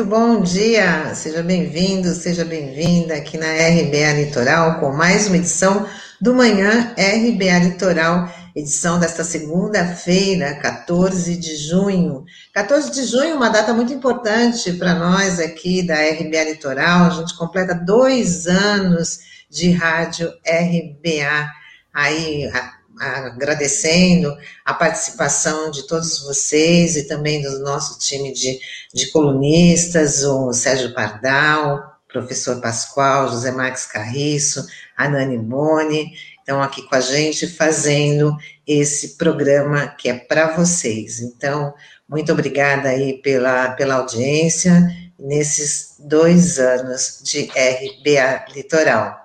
muito bom dia. Seja bem-vindo, seja bem-vinda aqui na RBA Litoral com mais uma edição do Manhã RBA Litoral, edição desta segunda-feira, 14 de junho. 14 de junho, uma data muito importante para nós aqui da RBA Litoral. A gente completa dois anos de rádio RBA. Aí, agradecendo a participação de todos vocês e também do nosso time de, de colunistas, o Sérgio Pardal, professor Pascoal, José Marques Carriço, a Nani Boni, estão aqui com a gente fazendo esse programa que é para vocês. Então, muito obrigada aí pela, pela audiência nesses dois anos de RBA Litoral.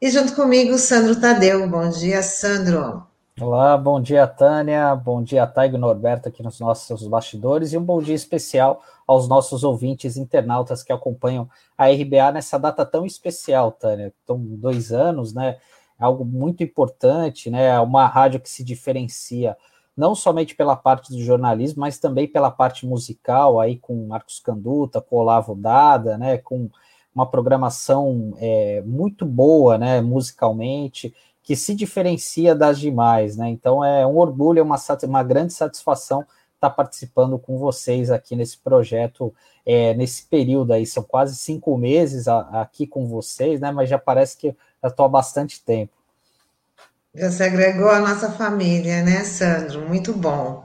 E junto comigo, Sandro Tadeu. Bom dia, Sandro. Olá, bom dia, Tânia, bom dia, Taigo Norberto, aqui nos nossos bastidores, e um bom dia especial aos nossos ouvintes internautas que acompanham a RBA nessa data tão especial, Tânia. Então, dois anos, né? É algo muito importante, né? É uma rádio que se diferencia não somente pela parte do jornalismo, mas também pela parte musical, aí com Marcos Canduta, com Olavo Dada, né? Com uma programação é, muito boa, né? Musicalmente que se diferencia das demais, né? Então é um orgulho, é uma, uma grande satisfação estar tá participando com vocês aqui nesse projeto, é, nesse período aí, são quase cinco meses a, aqui com vocês, né? Mas já parece que já estou há bastante tempo. Você agregou a nossa família, né, Sandro? Muito bom.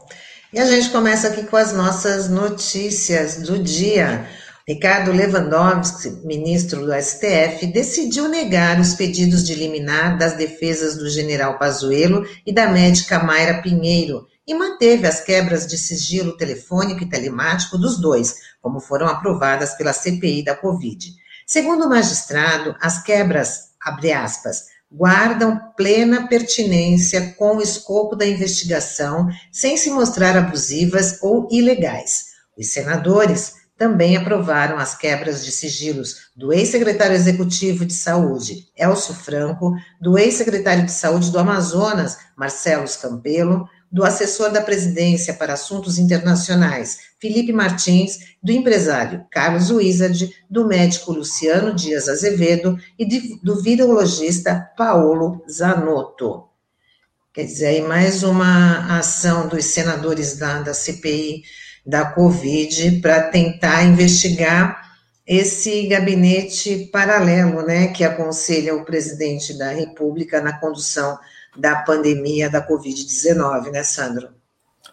E a gente começa aqui com as nossas notícias do dia. Ricardo Lewandowski, ministro do STF, decidiu negar os pedidos de liminar das defesas do general Pazuello e da médica Mayra Pinheiro e manteve as quebras de sigilo telefônico e telemático dos dois, como foram aprovadas pela CPI da Covid. Segundo o magistrado, as quebras, abre aspas, guardam plena pertinência com o escopo da investigação, sem se mostrar abusivas ou ilegais. Os senadores também aprovaram as quebras de sigilos do ex-secretário executivo de Saúde, Elcio Franco, do ex-secretário de Saúde do Amazonas, Marcelo Campelo, do assessor da presidência para assuntos internacionais, Felipe Martins, do empresário Carlos Wizard, do médico Luciano Dias Azevedo e do virologista Paulo Zanotto. Quer dizer, aí mais uma ação dos senadores da, da CPI da Covid para tentar investigar esse gabinete paralelo, né, que aconselha o presidente da República na condução da pandemia da Covid-19, né, Sandro?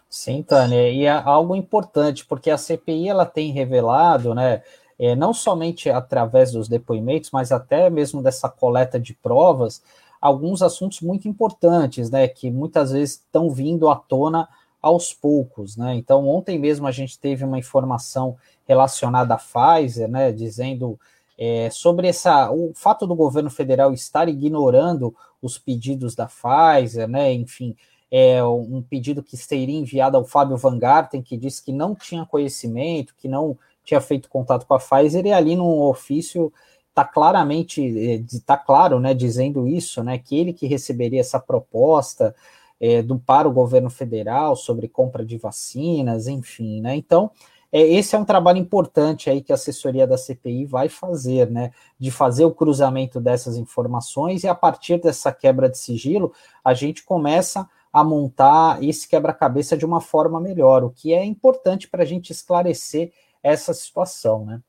Sim, Tânia, e é algo importante, porque a CPI ela tem revelado, né, é, não somente através dos depoimentos, mas até mesmo dessa coleta de provas, alguns assuntos muito importantes, né, que muitas vezes estão vindo à tona aos poucos, né? Então, ontem mesmo a gente teve uma informação relacionada à Pfizer, né, dizendo é, sobre essa, o fato do governo federal estar ignorando os pedidos da Pfizer, né, enfim, é um pedido que seria enviado ao Fábio Van Garten, que disse que não tinha conhecimento, que não tinha feito contato com a Pfizer, e ali no ofício está claramente, está é, claro, né, dizendo isso, né, que ele que receberia essa proposta, é, do, para o governo federal sobre compra de vacinas, enfim, né? Então, é, esse é um trabalho importante aí que a assessoria da CPI vai fazer, né? De fazer o cruzamento dessas informações e a partir dessa quebra de sigilo, a gente começa a montar esse quebra-cabeça de uma forma melhor, o que é importante para a gente esclarecer essa situação, né?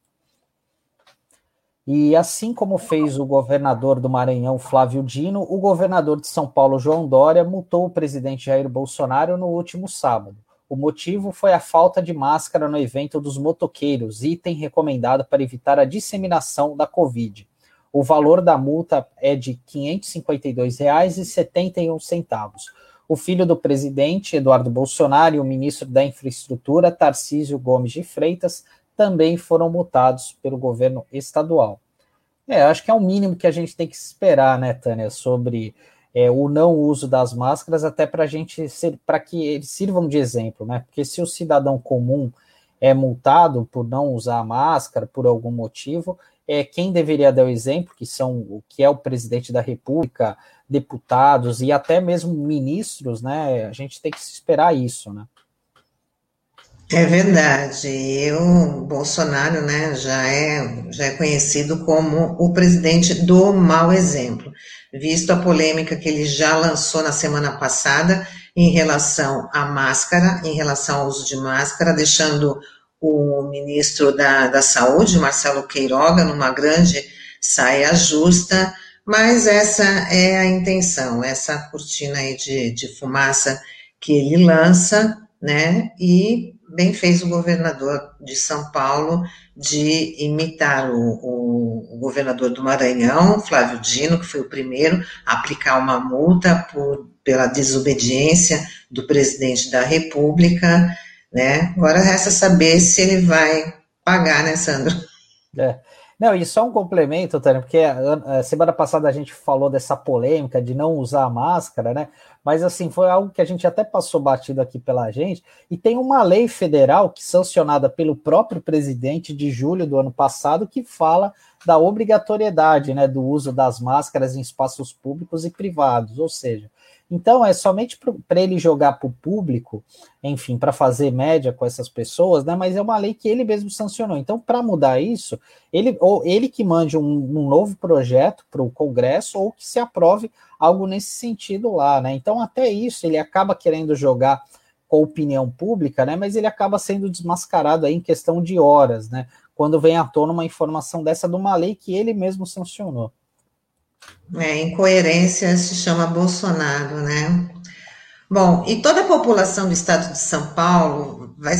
E assim como fez o governador do Maranhão, Flávio Dino, o governador de São Paulo, João Dória, multou o presidente Jair Bolsonaro no último sábado. O motivo foi a falta de máscara no evento dos motoqueiros, item recomendado para evitar a disseminação da Covid. O valor da multa é de R$ 552,71. O filho do presidente, Eduardo Bolsonaro, e o ministro da Infraestrutura, Tarcísio Gomes de Freitas, também foram multados pelo governo estadual. É, acho que é o mínimo que a gente tem que esperar, né, Tânia, sobre é, o não uso das máscaras, até para a gente ser, para que eles sirvam de exemplo, né? Porque se o cidadão comum é multado por não usar a máscara por algum motivo, é quem deveria dar o exemplo, que são o que é o presidente da República, deputados e até mesmo ministros, né? A gente tem que esperar isso, né? É verdade. E o Bolsonaro né, já, é, já é conhecido como o presidente do mau exemplo, visto a polêmica que ele já lançou na semana passada em relação à máscara, em relação ao uso de máscara, deixando o ministro da, da Saúde, Marcelo Queiroga, numa grande saia justa, mas essa é a intenção, essa cortina aí de, de fumaça que ele lança, né, e bem fez o governador de São Paulo de imitar o, o, o, governador do Maranhão, Flávio Dino, que foi o primeiro a aplicar uma multa por, pela desobediência do presidente da República, né? Agora resta saber se ele vai pagar, né, Sandro? É. Não, e só um complemento, Tânia, porque a, semana passada a gente falou dessa polêmica de não usar a máscara, né? Mas assim, foi algo que a gente até passou batido aqui pela gente, e tem uma lei federal que sancionada pelo próprio presidente de julho do ano passado que fala da obrigatoriedade, né, do uso das máscaras em espaços públicos e privados, ou seja, então é somente para ele jogar para o público, enfim, para fazer média com essas pessoas, né? Mas é uma lei que ele mesmo sancionou. Então, para mudar isso, ele ou ele que mande um, um novo projeto para o Congresso ou que se aprove algo nesse sentido lá, né? Então, até isso ele acaba querendo jogar com a opinião pública, né? Mas ele acaba sendo desmascarado aí em questão de horas, né? Quando vem à tona uma informação dessa de uma lei que ele mesmo sancionou. É, incoerência se chama Bolsonaro, né? Bom, e toda a população do estado de São Paulo vai,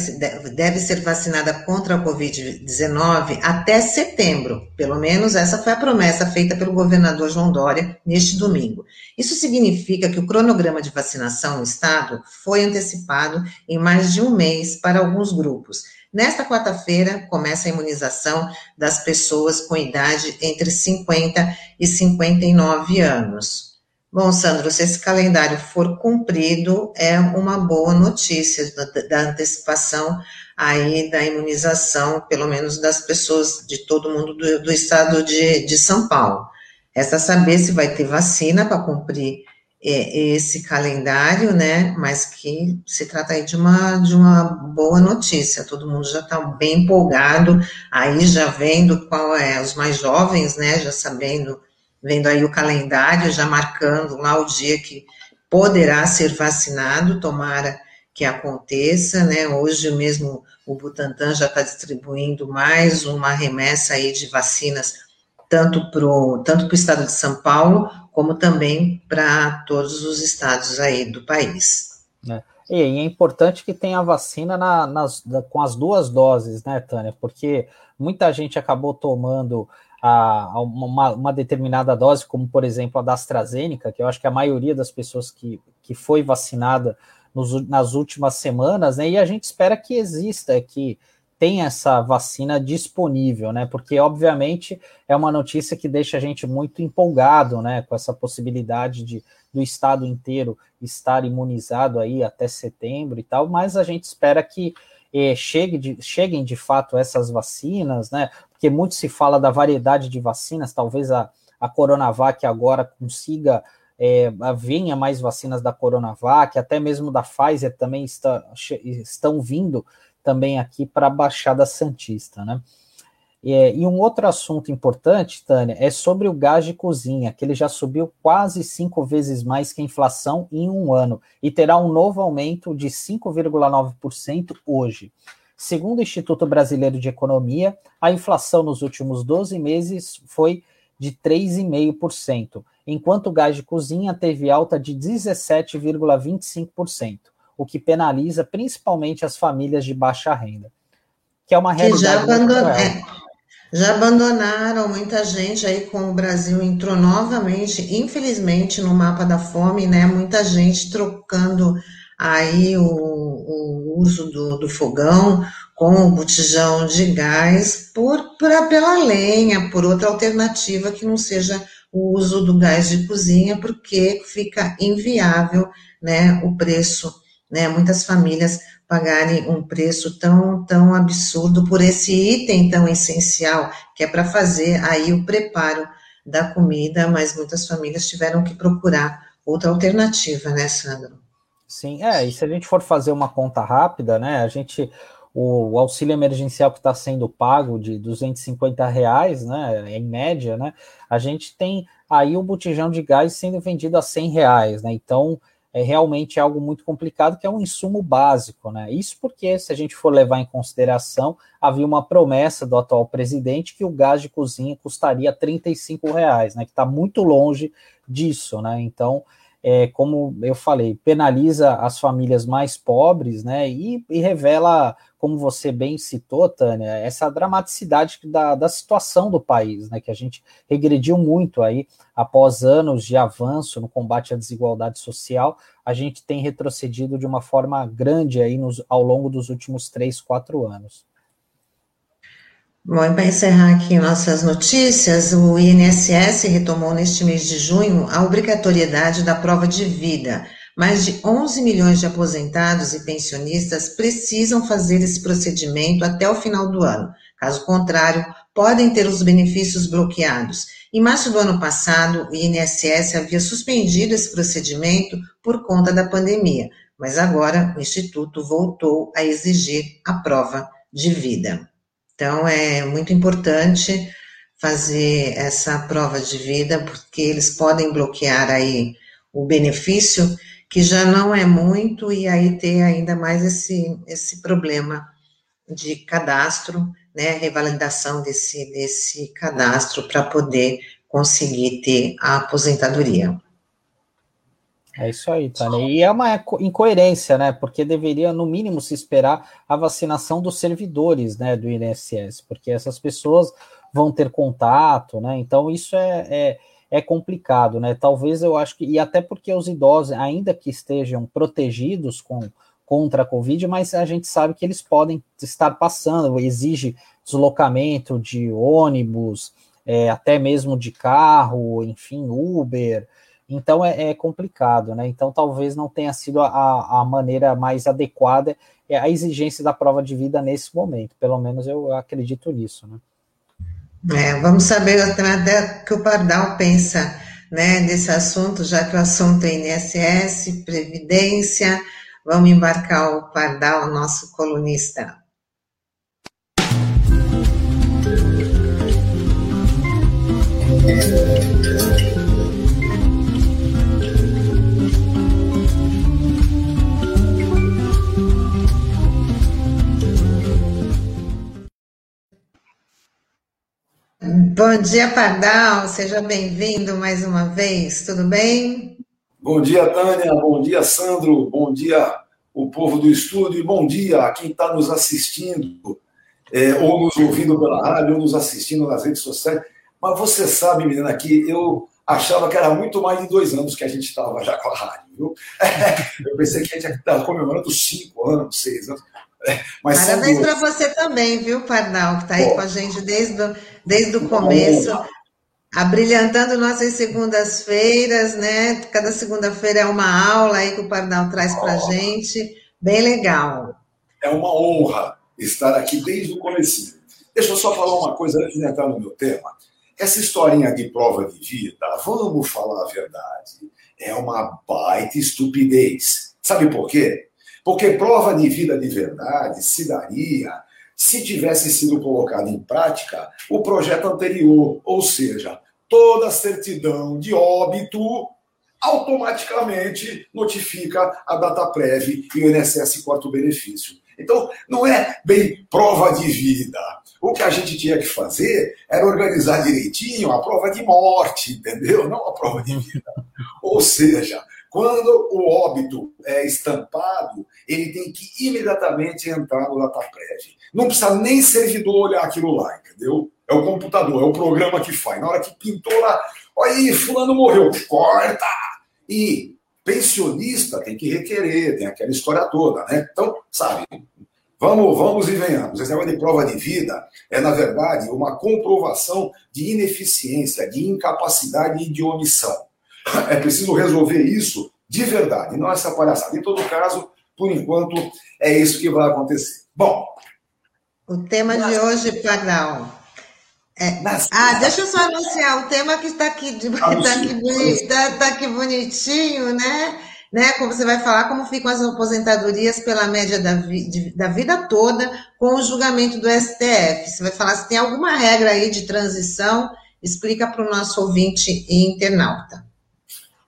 deve ser vacinada contra a Covid-19 até setembro. Pelo menos essa foi a promessa feita pelo governador João Dória neste domingo. Isso significa que o cronograma de vacinação no estado foi antecipado em mais de um mês para alguns grupos Nesta quarta-feira, começa a imunização das pessoas com idade entre 50 e 59 anos. Bom, Sandro, se esse calendário for cumprido, é uma boa notícia da, antecipação aí da imunização, pelo menos das pessoas de todo mundo do, do estado de, de São Paulo. Resta saber se vai ter vacina para cumprir esse calendário, né? Mas que se trata aí de uma, de uma boa notícia. Todo mundo já está bem empolgado, aí já vendo qual é, os mais jovens, né? Já sabendo, vendo aí o calendário, já marcando lá o dia que poderá ser vacinado, tomara que aconteça, né? Hoje mesmo o Butantan já está distribuindo mais uma remessa aí de vacinas tanto para o tanto estado de São Paulo, como também para todos os estados aí do país. É. E é importante que tenha vacina na, nas, com as duas doses, né, Tânia? Porque muita gente acabou tomando a, uma, uma, determinada dose, como por exemplo a da AstraZeneca, que eu acho que a maioria das pessoas que, que foi vacinada nos, nas últimas semanas, né? E a gente espera que exista, que tem essa vacina disponível, né? Porque, obviamente, é uma notícia que deixa a gente muito empolgado, né? Com essa possibilidade de do estado inteiro estar imunizado aí até setembro e tal, mas a gente espera que eh, chegue de, cheguem de fato essas vacinas, né? Porque muito se fala da variedade de vacinas, talvez a, a Coronavac agora consiga é, venha mais vacinas da Coronavac, até mesmo da Pfizer também está, estão vindo também aqui para a Baixada Santista, né? E, e, um outro assunto importante, Tânia, é sobre o gás de cozinha, que ele já subiu quase cinco vezes mais que a inflação em um ano e terá um novo aumento de 5,9% hoje. Segundo o Instituto Brasileiro de Economia, a inflação nos últimos 12 meses foi de 3,5%, enquanto o gás de cozinha teve alta de 17,25% o que penaliza principalmente as famílias de baixa renda, que é uma realidade. já, abandon... é, já abandonaram muita gente aí com o Brasil entrou novamente, infelizmente, no mapa da fome, né? Muita gente trocando aí o, o uso do, do, fogão com o botijão de gás por, por pela lenha, por outra alternativa que não seja o uso do gás de cozinha, porque fica inviável né, o preço né, muitas famílias pagarem um preço tão, tão absurdo por esse item tão essencial, que é para fazer aí o preparo da comida, mas muitas famílias tiveram que procurar outra alternativa, né, Sandro? Sim, é, e se a gente for fazer uma conta rápida, né, a gente, o, auxílio emergencial que está sendo pago de 250 reais, né, em média, né, a gente tem aí o botijão de gás sendo vendido a 100 reais, né, então é realmente algo muito complicado, que é um insumo básico, né, isso porque, se a gente for levar em consideração, havia uma promessa do atual presidente que o gás de cozinha custaria 35 reais, né, que está muito longe disso, né, então é, como eu falei, penaliza as famílias mais pobres, né? E, e, revela, como você bem citou, Tânia, essa dramaticidade da, da situação do país, né? Que a gente regrediu muito aí após anos de avanço no combate à desigualdade social, a gente tem retrocedido de uma forma grande aí nos, ao longo dos últimos três, quatro anos. Bom, e para encerrar aqui nossas notícias, o INSS retomou neste mês de junho a obrigatoriedade da prova de vida. Mais de 11 milhões de aposentados e pensionistas precisam fazer esse procedimento até o final do ano. Caso contrário, podem ter os benefícios bloqueados. Em março do ano passado, o INSS havia suspendido esse procedimento por conta da pandemia, mas agora o Instituto voltou a exigir a prova de vida. Então, é muito importante fazer essa prova de vida, porque eles podem bloquear aí o benefício, que já não é muito, e aí ter ainda mais esse, esse problema de cadastro, né, revalidação desse, desse cadastro para poder conseguir ter a aposentadoria. É isso aí, Tânia. E é uma incoerência, né? Porque deveria, no mínimo, se esperar a vacinação dos servidores né, do INSS, porque essas pessoas vão ter contato, né? Então, isso é, é, é complicado, né? Talvez eu acho que. E até porque os idosos, ainda que estejam protegidos com, contra a Covid, mas a gente sabe que eles podem estar passando, exige deslocamento de ônibus, é, até mesmo de carro, enfim, Uber. Então é, é, complicado, né? Então talvez não tenha sido a, a maneira mais adequada é a exigência da prova de vida nesse momento. Pelo menos eu acredito nisso, né? É, vamos saber até que o Pardal pensa né, desse assunto, já que o assunto é INSS, Previdência. Vamos embarcar o Pardal, nosso colunista. Bom dia, Pardal, seja bem-vindo mais uma vez, tudo bem? Bom dia, Tânia, bom dia, Sandro, bom dia, o povo do estúdio, e bom dia a quem está nos assistindo, é, ou nos ouvindo pela rádio, ou nos assistindo nas redes sociais. Mas você sabe, menina, que eu achava que era muito mais de dois anos que a gente estava já com a rádio, viu? eu pensei que a gente estava comemorando cinco anos, seis anos. Mas Parabéns para você também, viu, Pardal, que está aí com a gente desde, o, desde o começo, abrilhantando nossas segundas-feiras, né? Cada segunda-feira é uma aula aí que o Pardal traz para a gente, bem legal. É uma honra estar aqui desde o começo. Deixa eu só falar uma coisa antes de entrar no meu tema. Essa historinha de prova de vida, vamos falar a verdade, é uma baita estupidez. Sabe por quê? Porque prova de vida de verdade se daria se tivesse sido colocado em prática o projeto anterior, ou seja, toda certidão de óbito automaticamente notifica a data prévia e o INSS corta o benefício. Então, não é bem prova de vida. O que a gente tinha que fazer era organizar direitinho a prova de morte, entendeu? Não a prova de vida. Ou seja, quando o óbito é estampado, ele tem que imediatamente entrar no DataPrev. Não precisa nem servidor olhar aquilo lá, entendeu? É o computador, é o programa que faz. Na hora que pintou lá, olha aí, fulano morreu, corta! E pensionista tem que requerer, tem aquela história toda, né? Então, sabe, vamos, vamos e venhamos. Esse negócio de prova de vida é, na verdade, uma comprovação de ineficiência, de incapacidade e de omissão. É preciso resolver isso de verdade, não essa palhaçada. Em todo caso, por enquanto, é isso que vai acontecer. Bom. O tema de hoje, Pardal. É, ah, deixa eu só anunciar o tema que está aqui, de, tá aqui, tá, tá aqui bonitinho, né? né? Como você vai falar como ficam as aposentadorias pela média da, vi, de, da vida toda com o julgamento do STF. Você vai falar se tem alguma regra aí de transição, explica para o nosso ouvinte e internauta.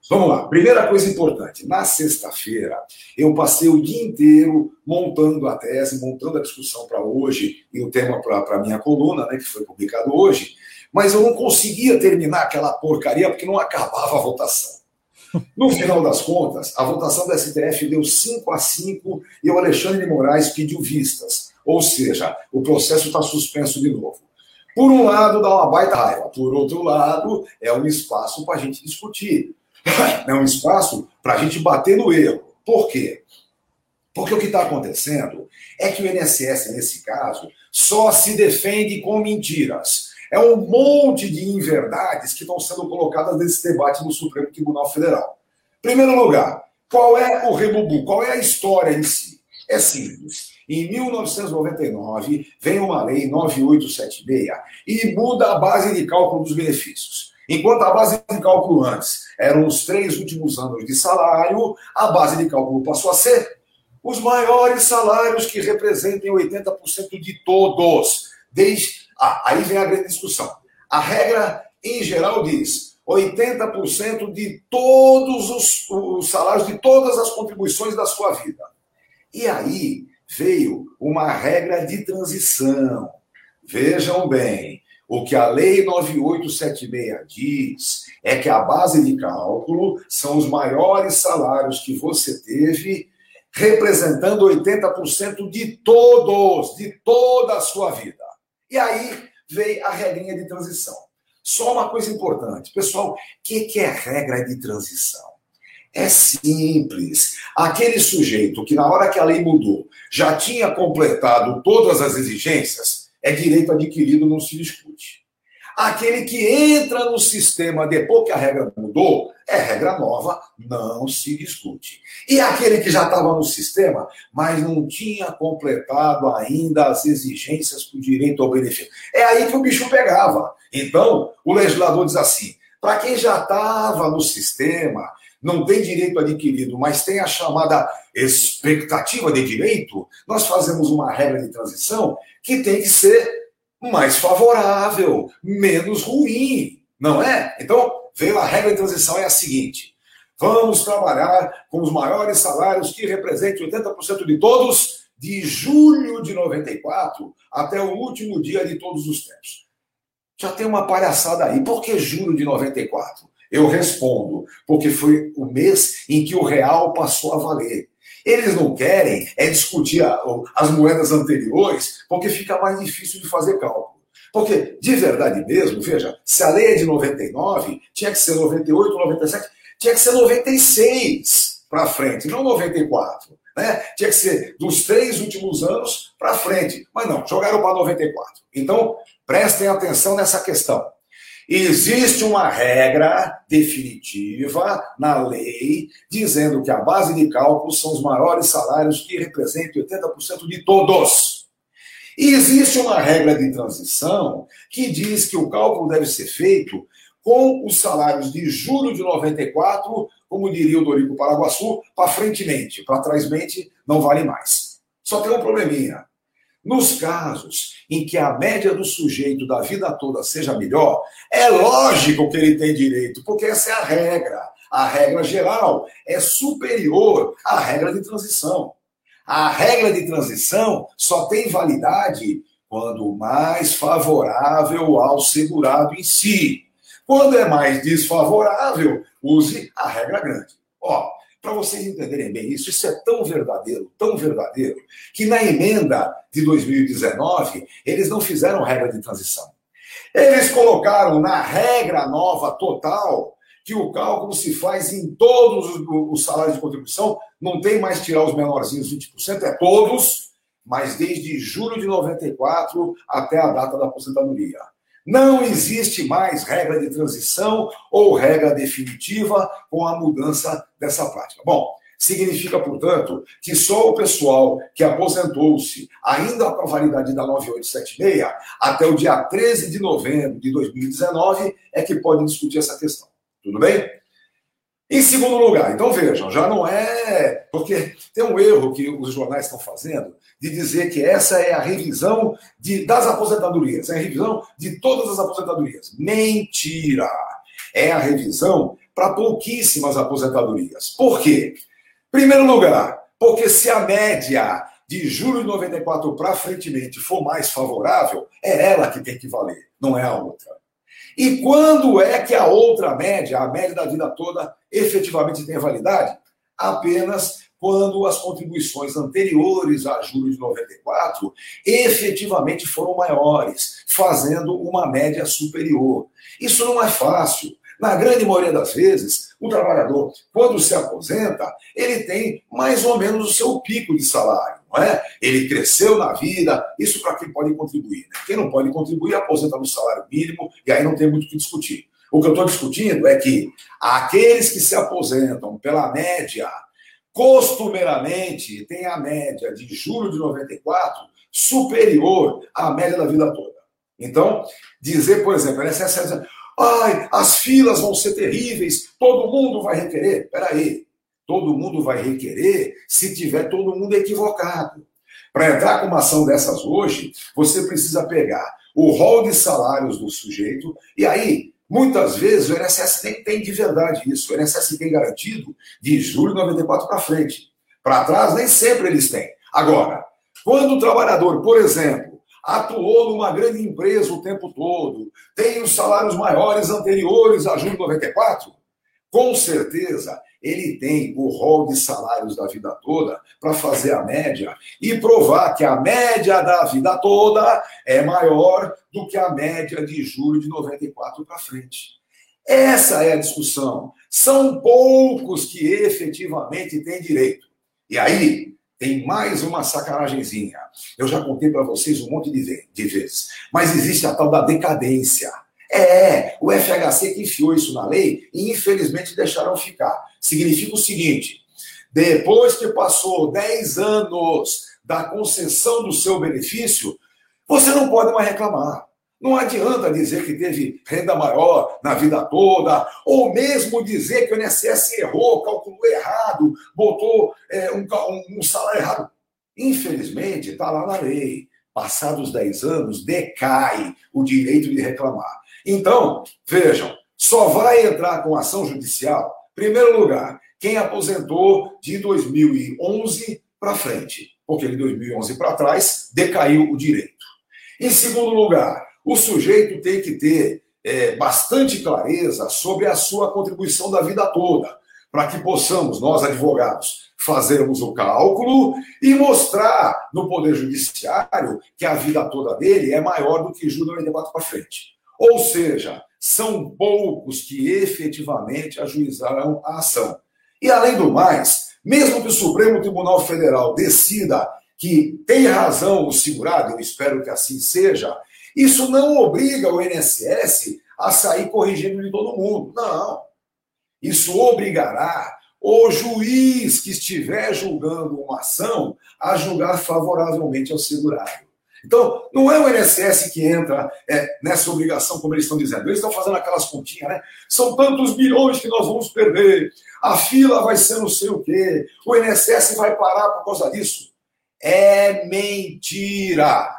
Vamos lá. Primeira coisa importante. Na sexta-feira, eu passei o dia inteiro montando a tese, montando a discussão para hoje e o tema para a minha coluna, né, que foi publicado hoje, mas eu não conseguia terminar aquela porcaria porque não acabava a votação. No final das contas, a votação da STF deu 5 a 5 e o Alexandre de Moraes pediu vistas. Ou seja, o processo está suspenso de novo. Por um lado, dá uma baita raiva. Por outro lado, é um espaço para a gente discutir. É um espaço para a gente bater no erro. Por quê? Porque o que está acontecendo é que o INSS, nesse caso, só se defende com mentiras. É um monte de inverdades que estão sendo colocadas nesse debate no Supremo Tribunal Federal. Primeiro lugar, qual é o rebubu? Qual é a história em si? É simples. Em 1999, vem uma lei 9876 e muda a base de cálculo dos benefícios. Enquanto a base de cálculo antes eram os três últimos anos de salário, a base de cálculo passou a ser os maiores salários que representem 80% de todos. Desde... Ah, aí vem a grande discussão. A regra, em geral, diz 80% de todos os, os salários, de todas as contribuições da sua vida. E aí veio uma regra de transição. Vejam bem, o que a Lei 9876 diz é que a base de cálculo são os maiores salários que você teve, representando 80% de todos, de toda a sua vida. E aí veio a regrinha de transição. Só uma coisa importante, pessoal, o que é regra de transição? É simples. Aquele sujeito que, na hora que a lei mudou, já tinha completado todas as exigências, é direito adquirido, não se discute. Aquele que entra no sistema depois que a regra mudou, é regra nova, não se discute. E aquele que já estava no sistema, mas não tinha completado ainda as exigências para o direito ao benefício. É aí que o bicho pegava. Então, o legislador diz assim: para quem já estava no sistema, não tem direito adquirido, mas tem a chamada expectativa de direito, nós fazemos uma regra de transição que tem que ser mais favorável, menos ruim, não é? Então, veio a regra de transição é a seguinte: vamos trabalhar com os maiores salários que representem 80% de todos de julho de 94 até o último dia de todos os tempos. Já tem uma palhaçada aí. Por que julho de 94? Eu respondo, porque foi o mês em que o real passou a valer. Eles não querem é discutir as moedas anteriores, porque fica mais difícil de fazer cálculo. Porque, de verdade mesmo, veja, se a lei é de 99, tinha que ser 98, 97, tinha que ser 96 para frente, não 94. Né? Tinha que ser dos três últimos anos para frente. Mas não, jogaram para 94. Então, prestem atenção nessa questão. Existe uma regra definitiva na lei dizendo que a base de cálculo são os maiores salários que representam 80% de todos. E existe uma regra de transição que diz que o cálculo deve ser feito com os salários de julho de 94, como diria o Dorico Paraguaçu, para frentemente, para trásmente não vale mais. Só tem um probleminha. Nos casos em que a média do sujeito da vida toda seja melhor, é lógico que ele tem direito, porque essa é a regra. A regra geral é superior à regra de transição. A regra de transição só tem validade quando mais favorável ao segurado em si. Quando é mais desfavorável, use a regra grande. Ó, para vocês entenderem bem isso, isso é tão verdadeiro, tão verdadeiro, que na emenda de 2019, eles não fizeram regra de transição. Eles colocaram na regra nova total que o cálculo se faz em todos os salários de contribuição, não tem mais tirar os menorzinhos 20%, é todos, mas desde julho de 94 até a data da aposentadoria. Não existe mais regra de transição ou regra definitiva com a mudança dessa prática. Bom, significa, portanto, que só o pessoal que aposentou-se ainda com a validade da 9876 até o dia 13 de novembro de 2019 é que pode discutir essa questão. Tudo bem? Em segundo lugar, então vejam, já não é. Porque tem um erro que os jornais estão fazendo de dizer que essa é a revisão de, das aposentadorias, é a revisão de todas as aposentadorias. Mentira! É a revisão para pouquíssimas aposentadorias. Por quê? Primeiro lugar, porque se a média de julho de 94 para frente for mais favorável, é ela que tem que valer, não é a outra. E quando é que a outra média, a média da vida toda, efetivamente tem validade? Apenas quando as contribuições anteriores a julho de 94 efetivamente foram maiores, fazendo uma média superior. Isso não é fácil. Na grande maioria das vezes, o trabalhador, quando se aposenta, ele tem mais ou menos o seu pico de salário, não é? Ele cresceu na vida, isso para quem pode contribuir. Né? Quem não pode contribuir, aposenta no salário mínimo, e aí não tem muito o que discutir. O que eu estou discutindo é que aqueles que se aposentam pela média, costumeiramente, têm a média de julho de 94 superior à média da vida toda. Então, dizer, por exemplo, a INSS Ai, as filas vão ser terríveis, todo mundo vai requerer. Peraí, todo mundo vai requerer se tiver todo mundo equivocado. Para entrar com uma ação dessas hoje, você precisa pegar o rol de salários do sujeito, e aí, muitas vezes, o INSS nem tem de verdade isso. O INSS tem garantido de julho de 94 para frente. Para trás, nem sempre eles têm. Agora, quando o trabalhador, por exemplo, atuou numa grande empresa o tempo todo, tem os salários maiores anteriores a junho de 94, com certeza ele tem o rol de salários da vida toda para fazer a média e provar que a média da vida toda é maior do que a média de julho de 94 para frente. Essa é a discussão. São poucos que efetivamente têm direito. E aí, tem mais uma sacanagemzinha. Eu já contei para vocês um monte de, vezes. Mas existe a tal da decadência. É, o FHC que enfiou isso na lei e infelizmente deixaram ficar. Significa o seguinte: depois que passou 10 anos da concessão do seu benefício, você não pode mais reclamar. Não adianta dizer que teve renda maior na vida toda, ou mesmo dizer que o INSS errou, calculou errado, botou é, um, um, salário errado. Infelizmente, está lá na lei. Passados 10 anos, decai o direito de reclamar. Então, vejam, só vai entrar com ação judicial, primeiro lugar, quem aposentou de 2011 para frente, porque de 2011 para trás decaiu o direito. Em segundo lugar, o sujeito tem que ter é, bastante clareza sobre a sua contribuição da vida toda, para que possamos, nós advogados, fazermos o cálculo e mostrar no Poder Judiciário que a vida toda dele é maior do que julho 94 para frente. Ou seja, são poucos que efetivamente ajuizaram a ação. E além do mais, mesmo que o Supremo Tribunal Federal decida que tem razão o segurado, eu espero que assim seja, isso não obriga o INSS a sair corrigindo de todo mundo. Não. Isso obrigará o juiz que estiver julgando uma ação a julgar favoravelmente ao segurado. Então, não é o INSS que entra é, nessa obrigação, como eles estão dizendo. Eles estão fazendo aquelas continhas, né? São tantos bilhões que nós vamos perder, a fila vai ser não sei o quê, o INSS vai parar por causa disso. É mentira.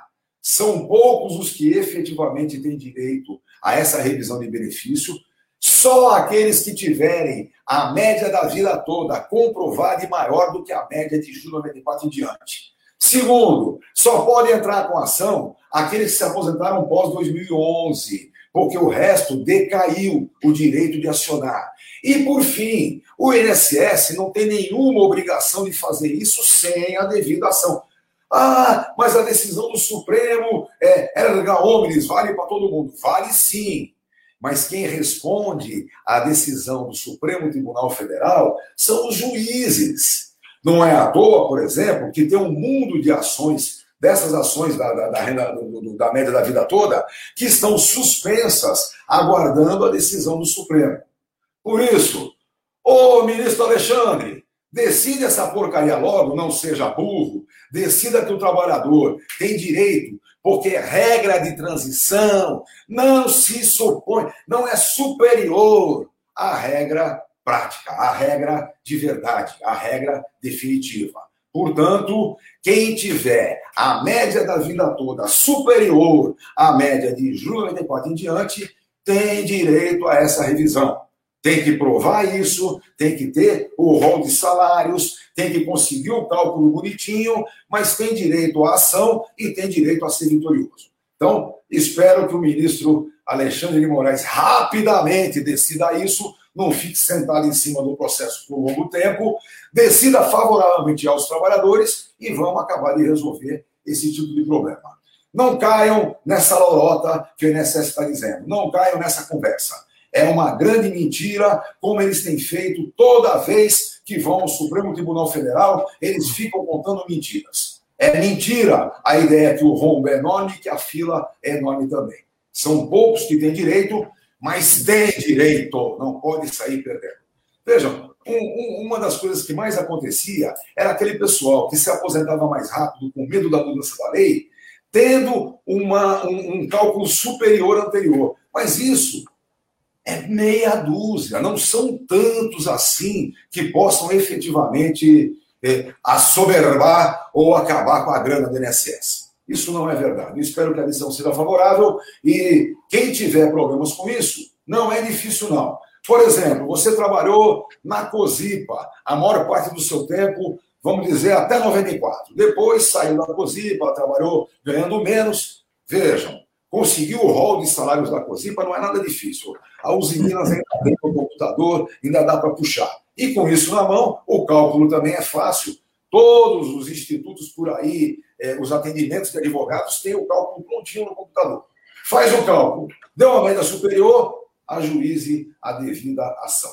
São poucos os que efetivamente têm direito a essa revisão de benefício. Só aqueles que tiverem a média da vida toda comprovada e maior do que a média de julho 94 em diante. Segundo, só pode entrar com ação aqueles que se aposentaram pós 2011, porque o resto decaiu o direito de acionar. E, por fim, o INSS não tem nenhuma obrigação de fazer isso sem a devida ação. Ah, mas a decisão do Supremo é erga omnes, vale para todo mundo. Vale sim. Mas quem responde à decisão do Supremo Tribunal Federal são os juízes. Não é à toa, por exemplo, que tem um mundo de ações, dessas ações da, da, da, renda, do, da média da vida toda, que estão suspensas, aguardando a decisão do Supremo. Por isso, ô ministro Alexandre, Decida essa porcaria logo, não seja burro. Decida que o trabalhador tem direito, porque regra de transição não se supõe, não é superior à regra prática, a regra de verdade, a regra definitiva. Portanto, quem tiver a média da vida toda superior à média de julho 94 em diante, tem direito a essa revisão. Tem que provar isso, tem que ter o rol de salários, tem que conseguir o cálculo bonitinho, mas tem direito à ação e tem direito a ser vitorioso. Então, espero que o ministro Alexandre de Moraes rapidamente decida isso, não fique sentado em cima do processo por longo tempo, decida favoravelmente aos trabalhadores e vamos acabar de resolver esse tipo de problema. Não caiam nessa lorota que o INSS está dizendo, não caiam nessa conversa. É uma grande mentira, como eles têm feito toda vez que vão ao Supremo Tribunal Federal, eles ficam contando mentiras. É mentira a ideia que o rombo é enorme e que a fila é enorme também. São poucos que têm direito, mas têm direito, não pode sair perdendo. Vejam, um, um, uma das coisas que mais acontecia era aquele pessoal que se aposentava mais rápido com medo da mudança da lei, tendo uma, um, um cálculo superior anterior. Mas isso é meia dúzia, não são tantos assim que possam efetivamente é, assoberbar ou acabar com a grana do INSS. Isso não é verdade. Espero que a lição seja favorável e quem tiver problemas com isso, não é difícil não. Por exemplo, você trabalhou na COSIPA a maior parte do seu tempo, vamos dizer, até 94. Depois saiu da COSIPA, trabalhou ganhando menos. Vejam, conseguir o rol de salários da COSIPA não é nada difícil. A Usiminas ainda tem o computador, ainda dá para puxar. E com isso na mão, o cálculo também é fácil. Todos os institutos por aí, eh, os atendimentos de advogados, têm o cálculo prontinho no computador. Faz o cálculo. Deu uma média superior, ajuize a devida ação.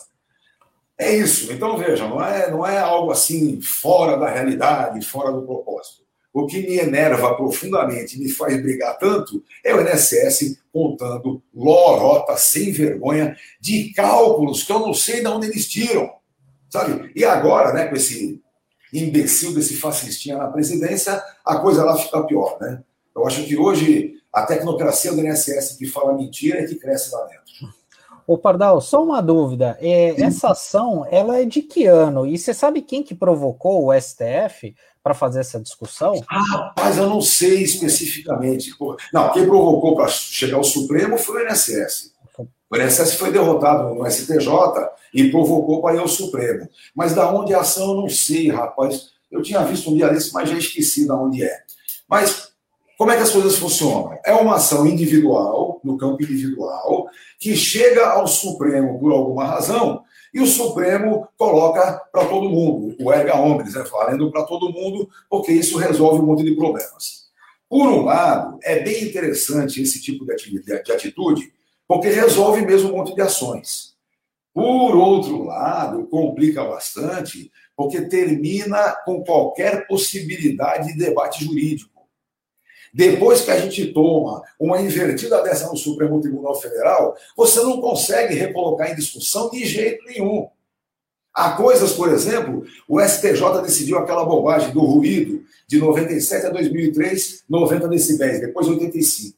É isso. Então, veja, não é, não é algo assim fora da realidade, fora do propósito. O que me enerva profundamente, me faz brigar tanto, é o INSS contando lorota sem vergonha de cálculos que eu não sei de onde eles tiram. Sabe? E agora, né, com esse imbecil desse fascistinha na presidência, a coisa lá fica pior, né? Eu acho que hoje a tecnocracia do INSS que fala mentira é que cresce lá dentro. Ô Pardal, só uma dúvida. É, essa ação, ela é de que ano? E você sabe quem que provocou o STF para fazer essa discussão? Ah, rapaz, eu não sei especificamente. Não, quem provocou para chegar ao Supremo foi o INSS. O INSS foi derrotado no STJ e provocou para ir ao Supremo. Mas da onde a ação, eu não sei, rapaz. Eu tinha visto um dia desse, mas já esqueci da onde é. Mas como é que as coisas funcionam? É uma ação individual, no campo individual, que chega ao Supremo por alguma razão e o Supremo coloca para todo mundo, o erga omnes, né, valendo para todo mundo, porque isso resolve um monte de problemas. Por um lado, é bem interessante esse tipo de atitude, porque resolve mesmo um monte de ações. Por outro lado, complica bastante, porque termina com qualquer possibilidade de debate jurídico. Depois que a gente toma uma invertida dessa no Supremo Tribunal Federal, você não consegue recolocar em discussão de jeito nenhum. Há coisas, por exemplo, o STJ decidiu aquela bobagem do ruído de 97 a 2003, 90 decibéis, depois 85.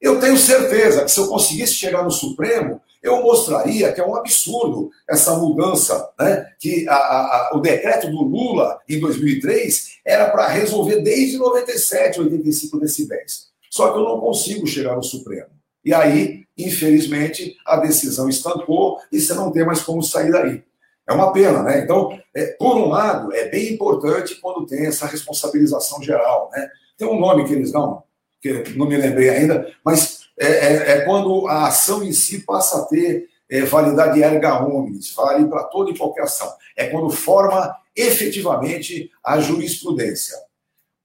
Eu tenho certeza que se eu conseguisse chegar no Supremo, eu mostraria que é um absurdo essa mudança, né? que a, a, o decreto do Lula, em 2003, era para resolver desde 97, 85 decibéis. Só que eu não consigo chegar no Supremo. E aí, infelizmente, a decisão estancou e você não tem mais como sair daí. É uma pena, né? Então, é, por um lado, é bem importante quando tem essa responsabilização geral, né? Tem um nome que eles dão, que não me lembrei ainda, mas é, é, é quando a ação em si passa a ter é, validade erga omnes, vale para toda e qualquer ação. É quando forma efetivamente a jurisprudência.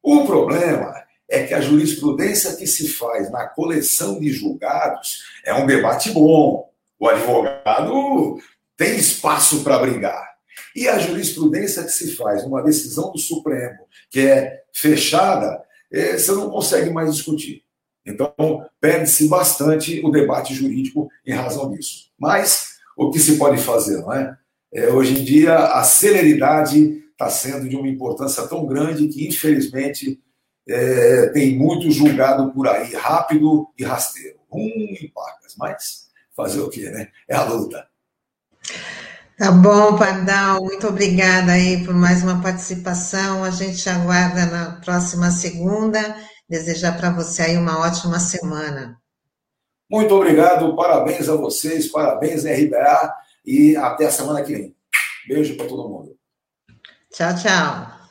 O problema é que a jurisprudência que se faz na coleção de julgados é um debate bom. O advogado tem espaço para brigar. E a jurisprudência que se faz numa decisão do Supremo, que é fechada, é, você não consegue mais discutir. Então, perde-se bastante o debate jurídico em razão disso. Mas, o que se pode fazer, não é? é hoje em dia, a celeridade está sendo de uma importância tão grande que, infelizmente, é, tem muito julgado por aí, rápido e rasteiro. Um em pacas, mas fazer o quê, né? É a luta. Tá bom, Pardal, muito obrigada aí por mais uma participação. A gente aguarda na próxima segunda. Desejar para você aí uma ótima semana. Muito obrigado, parabéns a vocês, parabéns RBA e até a semana que vem. Beijo para todo mundo. Tchau, tchau.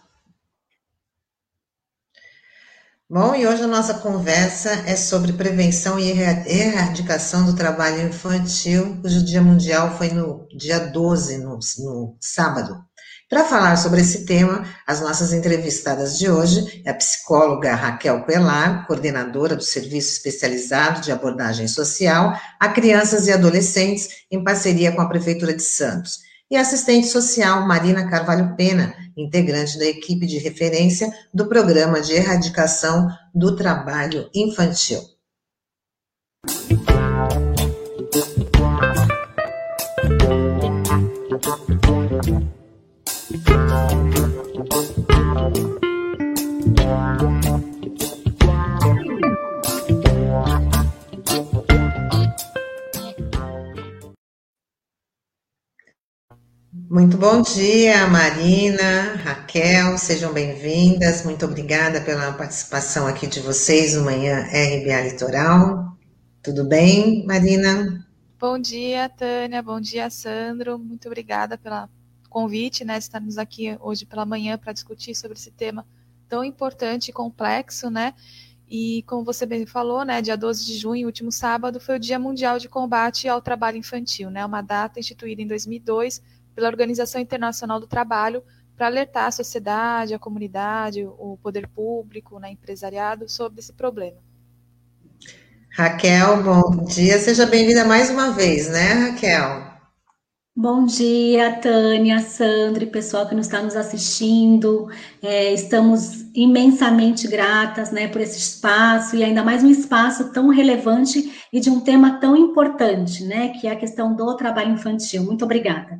Bom, e hoje a nossa conversa é sobre prevenção e erradicação do trabalho infantil, cujo Dia Mundial foi no dia 12, no, no sábado. Para falar sobre esse tema, as nossas entrevistadas de hoje é a psicóloga Raquel Pelar, coordenadora do Serviço Especializado de Abordagem Social a Crianças e Adolescentes, em parceria com a Prefeitura de Santos e assistente social Marina Carvalho Pena, integrante da equipe de referência do Programa de Erradicação do Trabalho Infantil. Muito bom dia, Marina, Raquel, sejam bem-vindas. Muito obrigada pela participação aqui de vocês no Manhã RBA Litoral. Tudo bem, Marina? Bom dia, Tânia. Bom dia, Sandro. Muito obrigada pelo convite, né, estarmos aqui hoje pela manhã para discutir sobre esse tema tão importante e complexo, né? E como você bem falou, né, dia 12 de junho, último sábado, foi o Dia Mundial de Combate ao Trabalho Infantil, né? Uma data instituída em 2002 pela Organização Internacional do Trabalho para alertar a sociedade, a comunidade, o poder público, né, empresariado sobre esse problema. Raquel, bom dia, seja bem-vinda mais uma vez, né, Raquel? Bom dia, Tânia, Sandra e pessoal que nos está nos assistindo. É, estamos imensamente gratas né, por esse espaço e ainda mais um espaço tão relevante e de um tema tão importante, né, que é a questão do trabalho infantil. Muito obrigada.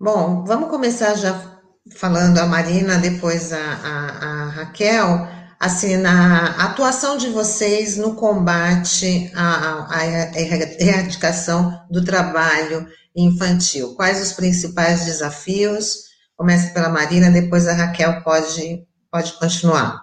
Bom, vamos começar já falando a Marina, depois a, a, a Raquel, assim, na atuação de vocês no combate à, à erradicação do trabalho infantil. Quais os principais desafios? Começa pela Marina, depois a Raquel pode, pode continuar.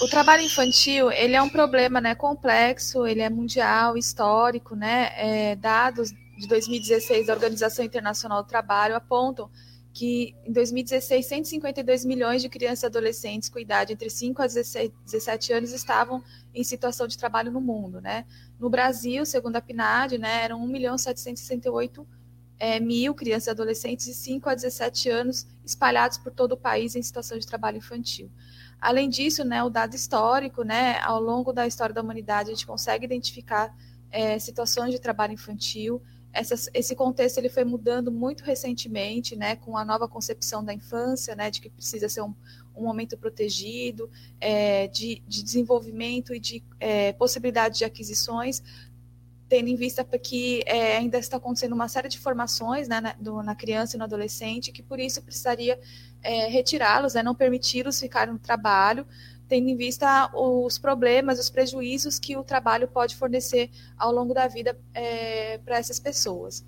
O trabalho infantil, ele é um problema, né, complexo, ele é mundial, histórico, né, é, dados de 2016 da Organização Internacional do Trabalho apontam que em 2016, 152 milhões de crianças e adolescentes com idade entre 5 a 17 anos estavam em situação de trabalho no mundo. Né? No Brasil, segundo a PNAD, né, eram 1 milhão 768 é, mil crianças e adolescentes de 5 a 17 anos espalhados por todo o país em situação de trabalho infantil. Além disso, né, o dado histórico, né, ao longo da história da humanidade, a gente consegue identificar é, situações de trabalho infantil, esse contexto ele foi mudando muito recentemente, né, com a nova concepção da infância, né, de que precisa ser um, um momento protegido, é, de, de, desenvolvimento e de é, possibilidade de aquisições, tendo em vista que é, ainda está acontecendo uma série de formações né, na, do, na, criança e no adolescente, que por isso precisaria é, retirá-los, né, não permiti-los ficar no trabalho, tendo em vista os problemas, os prejuízos que o trabalho pode fornecer ao longo da vida é, para essas pessoas.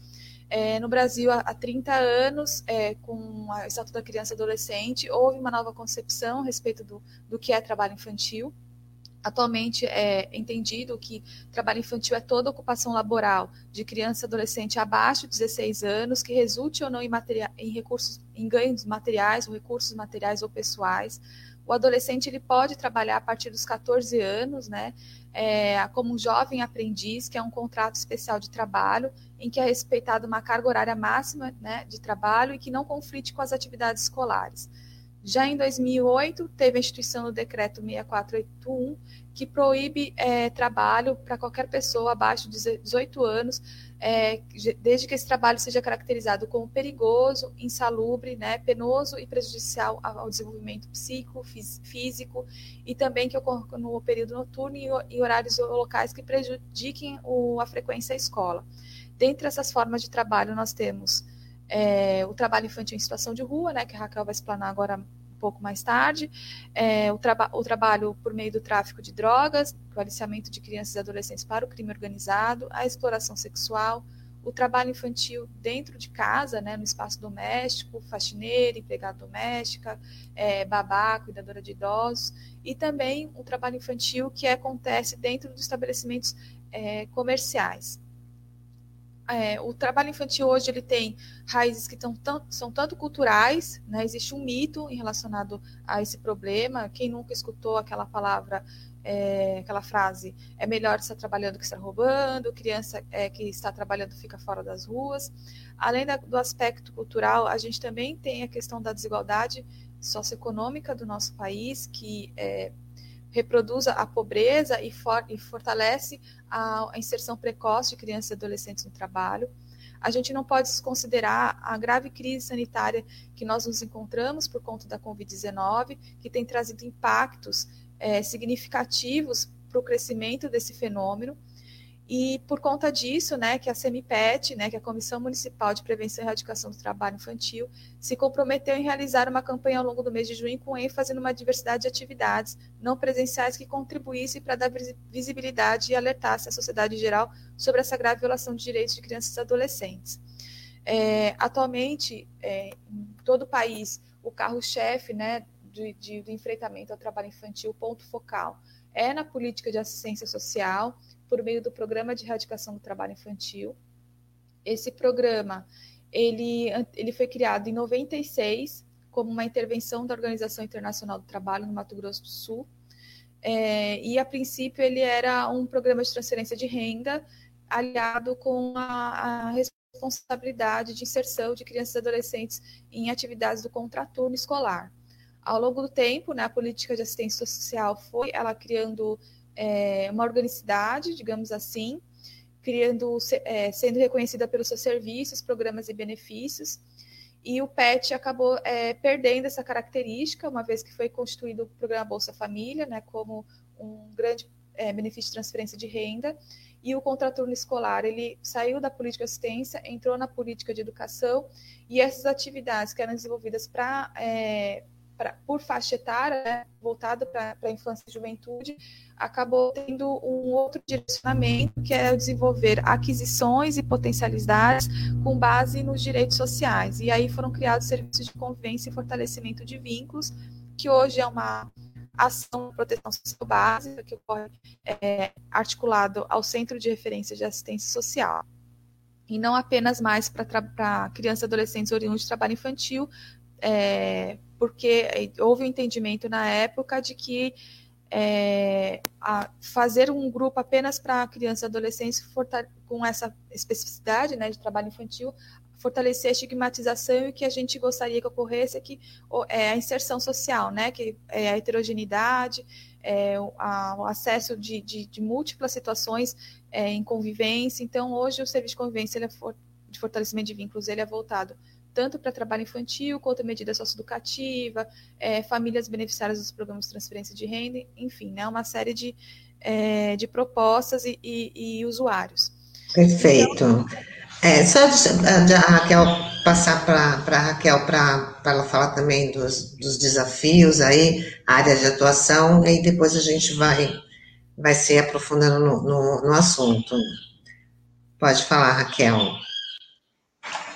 É, no Brasil, há 30 anos, é, com a Estatuto da Criança e Adolescente, houve uma nova concepção a respeito do, do que é trabalho infantil. Atualmente é entendido que trabalho infantil é toda ocupação laboral de criança e adolescente abaixo de 16 anos que resulte ou não em, em recursos, em ganhos materiais ou recursos materiais ou pessoais, o adolescente ele pode trabalhar a partir dos 14 anos, né, é, como um jovem aprendiz, que é um contrato especial de trabalho, em que é respeitada uma carga horária máxima né, de trabalho e que não conflite com as atividades escolares. Já em 2008, teve a instituição do decreto 6481, que proíbe é, trabalho para qualquer pessoa abaixo de 18 anos, é, desde que esse trabalho seja caracterizado como perigoso, insalubre, né, penoso e prejudicial ao desenvolvimento psíquico, físico e também que ocorra no período noturno e horários locais que prejudiquem a frequência à escola. Dentre essas formas de trabalho, nós temos é, o trabalho infantil em situação de rua, né, que a Raquel vai explanar agora pouco mais tarde, é, o, traba o, trabalho por meio do tráfico de drogas, o aliciamento de crianças e adolescentes para o crime organizado, a exploração sexual, o trabalho infantil dentro de casa, né, no espaço doméstico, faxineira, empregada doméstica, é, babá, cuidadora de idosos, e também o trabalho infantil que acontece dentro dos estabelecimentos é, comerciais. É, o trabalho infantil hoje ele tem raízes que tão, tão, são tanto culturais, né, existe um mito relacionado a esse problema. Quem nunca escutou aquela palavra é, aquela frase: é melhor estar trabalhando que estar roubando, criança é, que está trabalhando fica fora das ruas. Além da, do aspecto cultural, a gente também tem a questão da desigualdade socioeconômica do nosso país, que é, reproduz a pobreza e, for, e fortalece a, a inserção precoce de crianças e adolescentes no trabalho. A gente não pode desconsiderar a grave crise sanitária que nós nos encontramos por conta da Covid-19, que tem trazido impactos é, significativos para o crescimento desse fenômeno. E por conta disso, né, que a CEMIPET, né, que é a Comissão Municipal de Prevenção e Erradicação do Trabalho Infantil, se comprometeu em realizar uma campanha ao longo do mês de junho com ênfase numa diversidade de atividades não presenciais que contribuíssem para dar visibilidade e alertasse a sociedade em geral sobre essa grave violação de direitos de crianças e adolescentes. É, atualmente, é, em todo o país, o carro-chefe né, de, de, do enfrentamento ao trabalho infantil, ponto focal, é na política de assistência social, por meio do Programa de Erradicação do Trabalho Infantil. Esse programa, ele, ele foi criado em 96, como uma intervenção da Organização Internacional do Trabalho no Mato Grosso do Sul, é, e a princípio ele era um programa de transferência de renda aliado com a, a responsabilidade de inserção de crianças e adolescentes em atividades do contraturno escolar ao longo do tempo, né, a política de assistência social foi ela criando é, uma organicidade, digamos assim, criando, é, sendo reconhecida pelos seus serviços, programas e benefícios. E o PET acabou é, perdendo essa característica, uma vez que foi constituído o programa Bolsa Família, né, como um grande é, benefício de transferência de renda. E o contraturno escolar, ele saiu da política de assistência, entrou na política de educação, e essas atividades que eram desenvolvidas para é, pra, por faixa etária, né, voltado para a infância e juventude, acabou tendo um outro direcionamento, que é desenvolver aquisições e potencialidades com base nos direitos sociais. E aí foram criados serviços de convivência e fortalecimento de vínculos, que hoje é uma ação de proteção social básica que ocorre é, articulado ao Centro de Referência de Assistência Social. E não apenas mais para crianças e adolescentes oriundos de trabalho infantil, é, porque houve um entendimento na época de que é, fazer um grupo apenas para crianças e adolescentes com essa especificidade né, de trabalho infantil fortalecer a estigmatização e o que a gente gostaria que ocorresse é que é a inserção social, né, que é a heterogeneidade, é, a, o acesso de, de, de múltiplas situações é, em convivência. Então, hoje o serviço de convivência é for, de fortalecimento de vínculos ele é voltado tanto para trabalho infantil quanto medida socioeducativa, é, famílias beneficiárias dos programas de transferência de renda, enfim, né, uma série de, é, de propostas e, e, e, usuários. Perfeito. Então, é, só a Raquel passar para a Raquel para ela falar também dos, dos desafios aí, área de atuação, e depois a gente vai, vai se aprofundando no, no, no assunto. Pode falar, Raquel.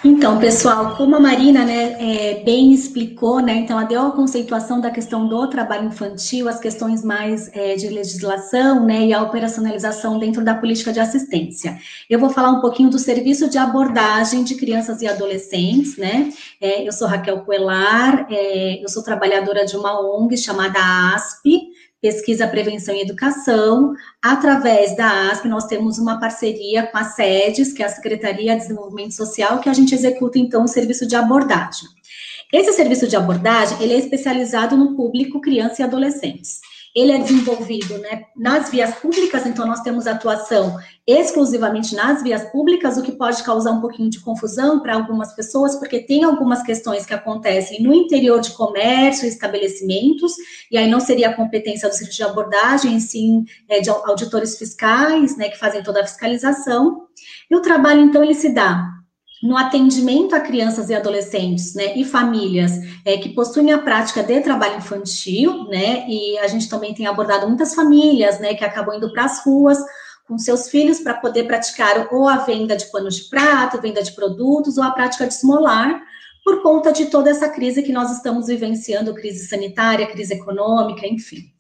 Então, pessoal, como a Marina né, é, bem explicou, né, então deu a conceituação da questão do trabalho infantil, as questões mais é, de legislação né, e a operacionalização dentro da política de assistência. Eu vou falar um pouquinho do serviço de abordagem de crianças e adolescentes, né? É, eu sou Raquel Coelar, é, eu sou trabalhadora de uma ONG chamada ASP, Pesquisa, Prevenção e Educação. Através da ASP, nós temos uma parceria com a SEDES, que é a Secretaria de Desenvolvimento Social, que a gente executa, então, o serviço de abordagem. Esse serviço de abordagem, ele é especializado no público criança e adolescentes ele é desenvolvido né, nas vias públicas, então nós temos atuação exclusivamente nas vias públicas, o que pode causar um pouquinho de confusão para algumas pessoas, porque tem algumas questões que acontecem no interior de comércio, estabelecimentos, e aí não seria a competência do serviço de abordagem, sim é, de auditores fiscais, né, que fazem toda a fiscalização. E o trabalho, então, ele se dá no atendimento a crianças e adolescentes, né, e famílias é, que possuem a prática de trabalho infantil, né, e a gente também tem abordado muitas famílias, né, que acabam indo para as ruas com seus filhos para poder praticar ou a venda de panos de prato, venda de produtos, ou a prática de esmolar, por conta de toda essa crise que nós estamos vivenciando, crise sanitária, crise econômica, enfim.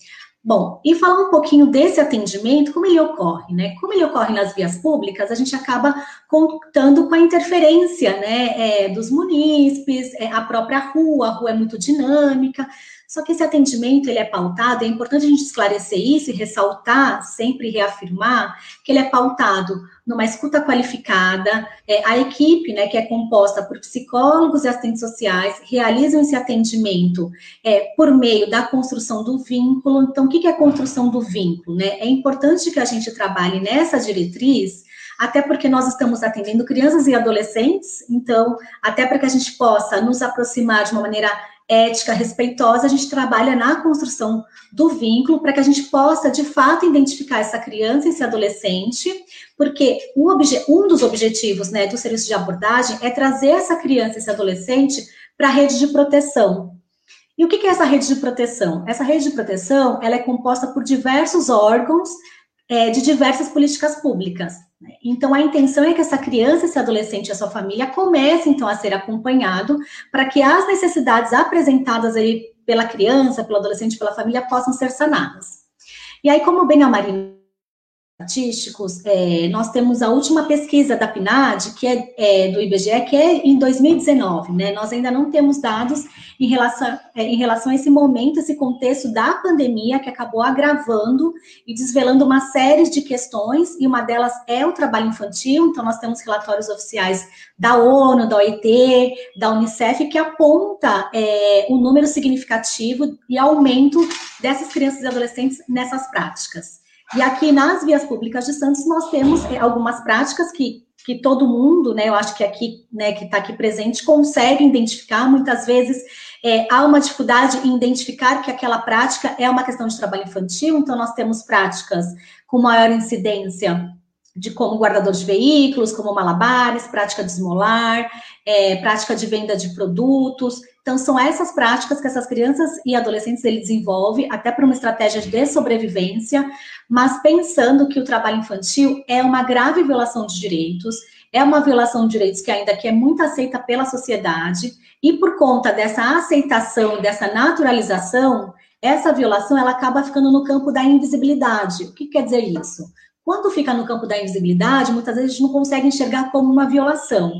Bom, e falar um pouquinho desse atendimento, como ele ocorre, né? Como ele ocorre nas vias públicas, a gente acaba contando com a interferência, né, é, dos munícipes, é, a própria rua, a rua é muito dinâmica, só que esse atendimento, ele é pautado, é importante a gente esclarecer isso e ressaltar, sempre reafirmar, que ele é pautado numa escuta qualificada, é, a equipe, né, que é composta por psicólogos e assistentes sociais, realizam esse atendimento é, por meio da construção do vínculo. Então, o que é a construção do vínculo? Né? É importante que a gente trabalhe nessa diretriz, até porque nós estamos atendendo crianças e adolescentes, então, até para que a gente possa nos aproximar de uma maneira ética, respeitosa, a gente trabalha na construção do vínculo para que a gente possa, de fato, identificar essa criança esse adolescente, porque um, dos objetivos né, do serviço de abordagem é trazer essa criança esse adolescente para a rede de proteção. E o que é essa rede de proteção? Essa rede de proteção ela é composta por diversos órgãos é, de diversas políticas públicas. Então, a intenção é que essa criança, esse adolescente e a sua família comece, então, a ser acompanhado para que as necessidades apresentadas aí pela criança, pelo adolescente, pela família, possam ser sanadas. E aí, como bem a Marina estatísticos, é, nós temos a última pesquisa da PNAD, que é, é, do IBGE, que é em 2019, né? Nós ainda não temos dados em relação, é, em relação a esse momento, esse contexto da pandemia, que acabou agravando e desvelando uma série de questões, e uma delas é o trabalho infantil, então nós temos relatórios oficiais da ONU, da OIT, da Unicef, que aponta é, um número significativo e aumento dessas crianças e adolescentes nessas práticas. E aqui nas vias públicas de Santos nós temos é, algumas práticas que, que todo mundo, né, eu acho que aqui, né, que está aqui presente, consegue identificar. Muitas vezes é, há uma dificuldade em identificar que aquela prática é uma questão de trabalho infantil, então nós temos práticas com maior incidência de como guardador de veículos, como malabares, prática de esmolar, é, prática de venda de produtos. Então, são essas práticas que essas crianças e adolescentes ele desenvolve, até para uma estratégia de sobrevivência, mas pensando que o trabalho infantil é uma grave violação de direitos, é uma violação de direitos que ainda que é muito aceita pela sociedade, e por conta dessa aceitação, dessa naturalização, essa violação ela acaba ficando no campo da invisibilidade. O que quer dizer isso? Quando fica no campo da invisibilidade, muitas vezes a gente não consegue enxergar como uma violação.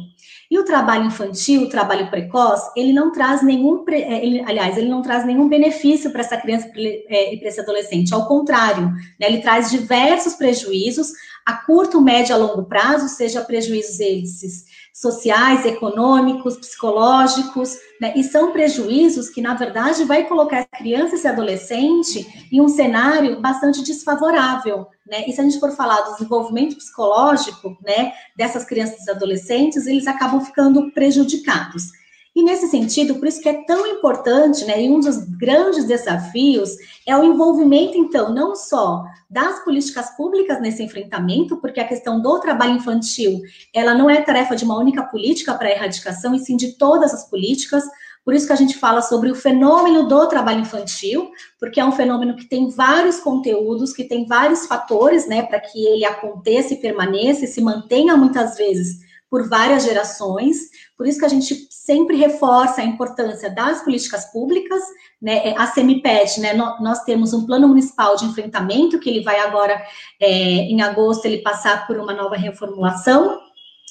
E o trabalho infantil, o trabalho precoce, ele não traz nenhum, é, ele, aliás, ele não traz nenhum benefício para essa criança é, e para esse adolescente. Ao contrário, né, ele traz diversos prejuízos a curto, médio a longo prazo, seja prejuízos esses sociais, econômicos, psicológicos, né? E são prejuízos que, na verdade, vai colocar a criança e esse adolescente em um cenário bastante desfavorável, né? E se a gente for falar do desenvolvimento psicológico, né, dessas crianças e adolescentes, eles acabam ficando prejudicados. E nesse sentido, por isso que é tão importante, né, e um dos grandes desafios é o envolvimento, então, não só das políticas públicas nesse enfrentamento, porque a questão do trabalho infantil, ela não é tarefa de uma única política para a erradicação, e sim de todas as políticas, por isso que a gente fala sobre o fenômeno do trabalho infantil, porque é um fenômeno que tem vários conteúdos, que tem vários fatores, né, para que ele aconteça e permaneça e se mantenha muitas vezes por várias gerações. Por isso que a gente sempre reforça a importância das políticas públicas, né? É, a Semipet, né? Nós temos um plano municipal de enfrentamento que ele vai agora é, em agosto ele passar por uma nova reformulação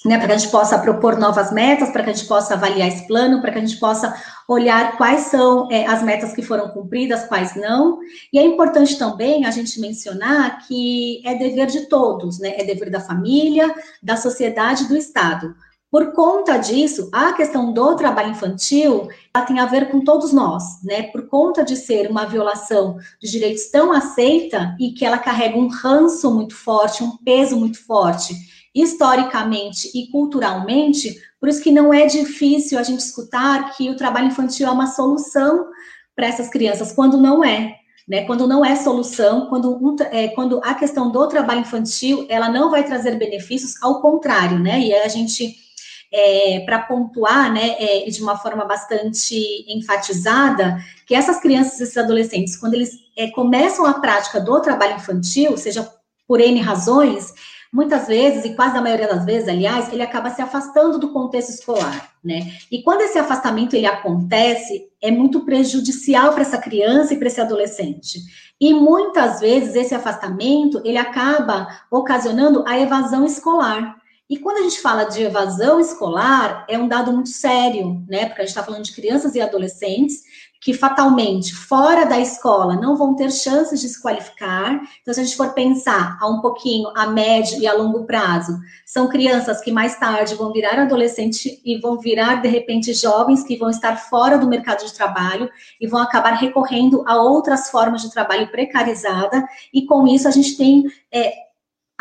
né, para que a gente possa propor novas metas, para que a gente possa avaliar esse plano, para que a gente possa olhar quais são é, as metas que foram cumpridas, quais não. E é importante também a gente mencionar que é dever de todos, né, é dever da família, da sociedade, do Estado. Por conta disso, a questão do trabalho infantil ela tem a ver com todos nós, né? Por conta de ser uma violação de direitos tão aceita e que ela carrega um ranço muito forte, um peso muito forte historicamente e culturalmente, por isso que não é difícil a gente escutar que o trabalho infantil é uma solução para essas crianças, quando não é. Né, quando não é solução, quando, um, é, quando a questão do trabalho infantil, ela não vai trazer benefícios, ao contrário, né, e a gente é, para pontuar, né, é, de uma forma bastante enfatizada, que essas crianças esses adolescentes, quando eles é, começam a prática do trabalho infantil, seja por N razões, muitas vezes, e quase a maioria das vezes, aliás, ele acaba se afastando do contexto escolar, né? E quando esse afastamento ele acontece, é muito prejudicial para essa criança e para esse adolescente. E muitas vezes esse afastamento, ele acaba ocasionando a evasão escolar. E quando a gente fala de evasão escolar, é um dado muito sério, né? Porque a gente está falando de crianças e adolescentes que fatalmente, fora da escola, não vão ter chances de se qualificar. Então, se a gente for pensar a um pouquinho a médio e a longo prazo, são crianças que mais tarde vão virar adolescente e vão virar, de repente, jovens que vão estar fora do mercado de trabalho e vão acabar recorrendo a outras formas de trabalho precarizada, e com isso a gente tem. É,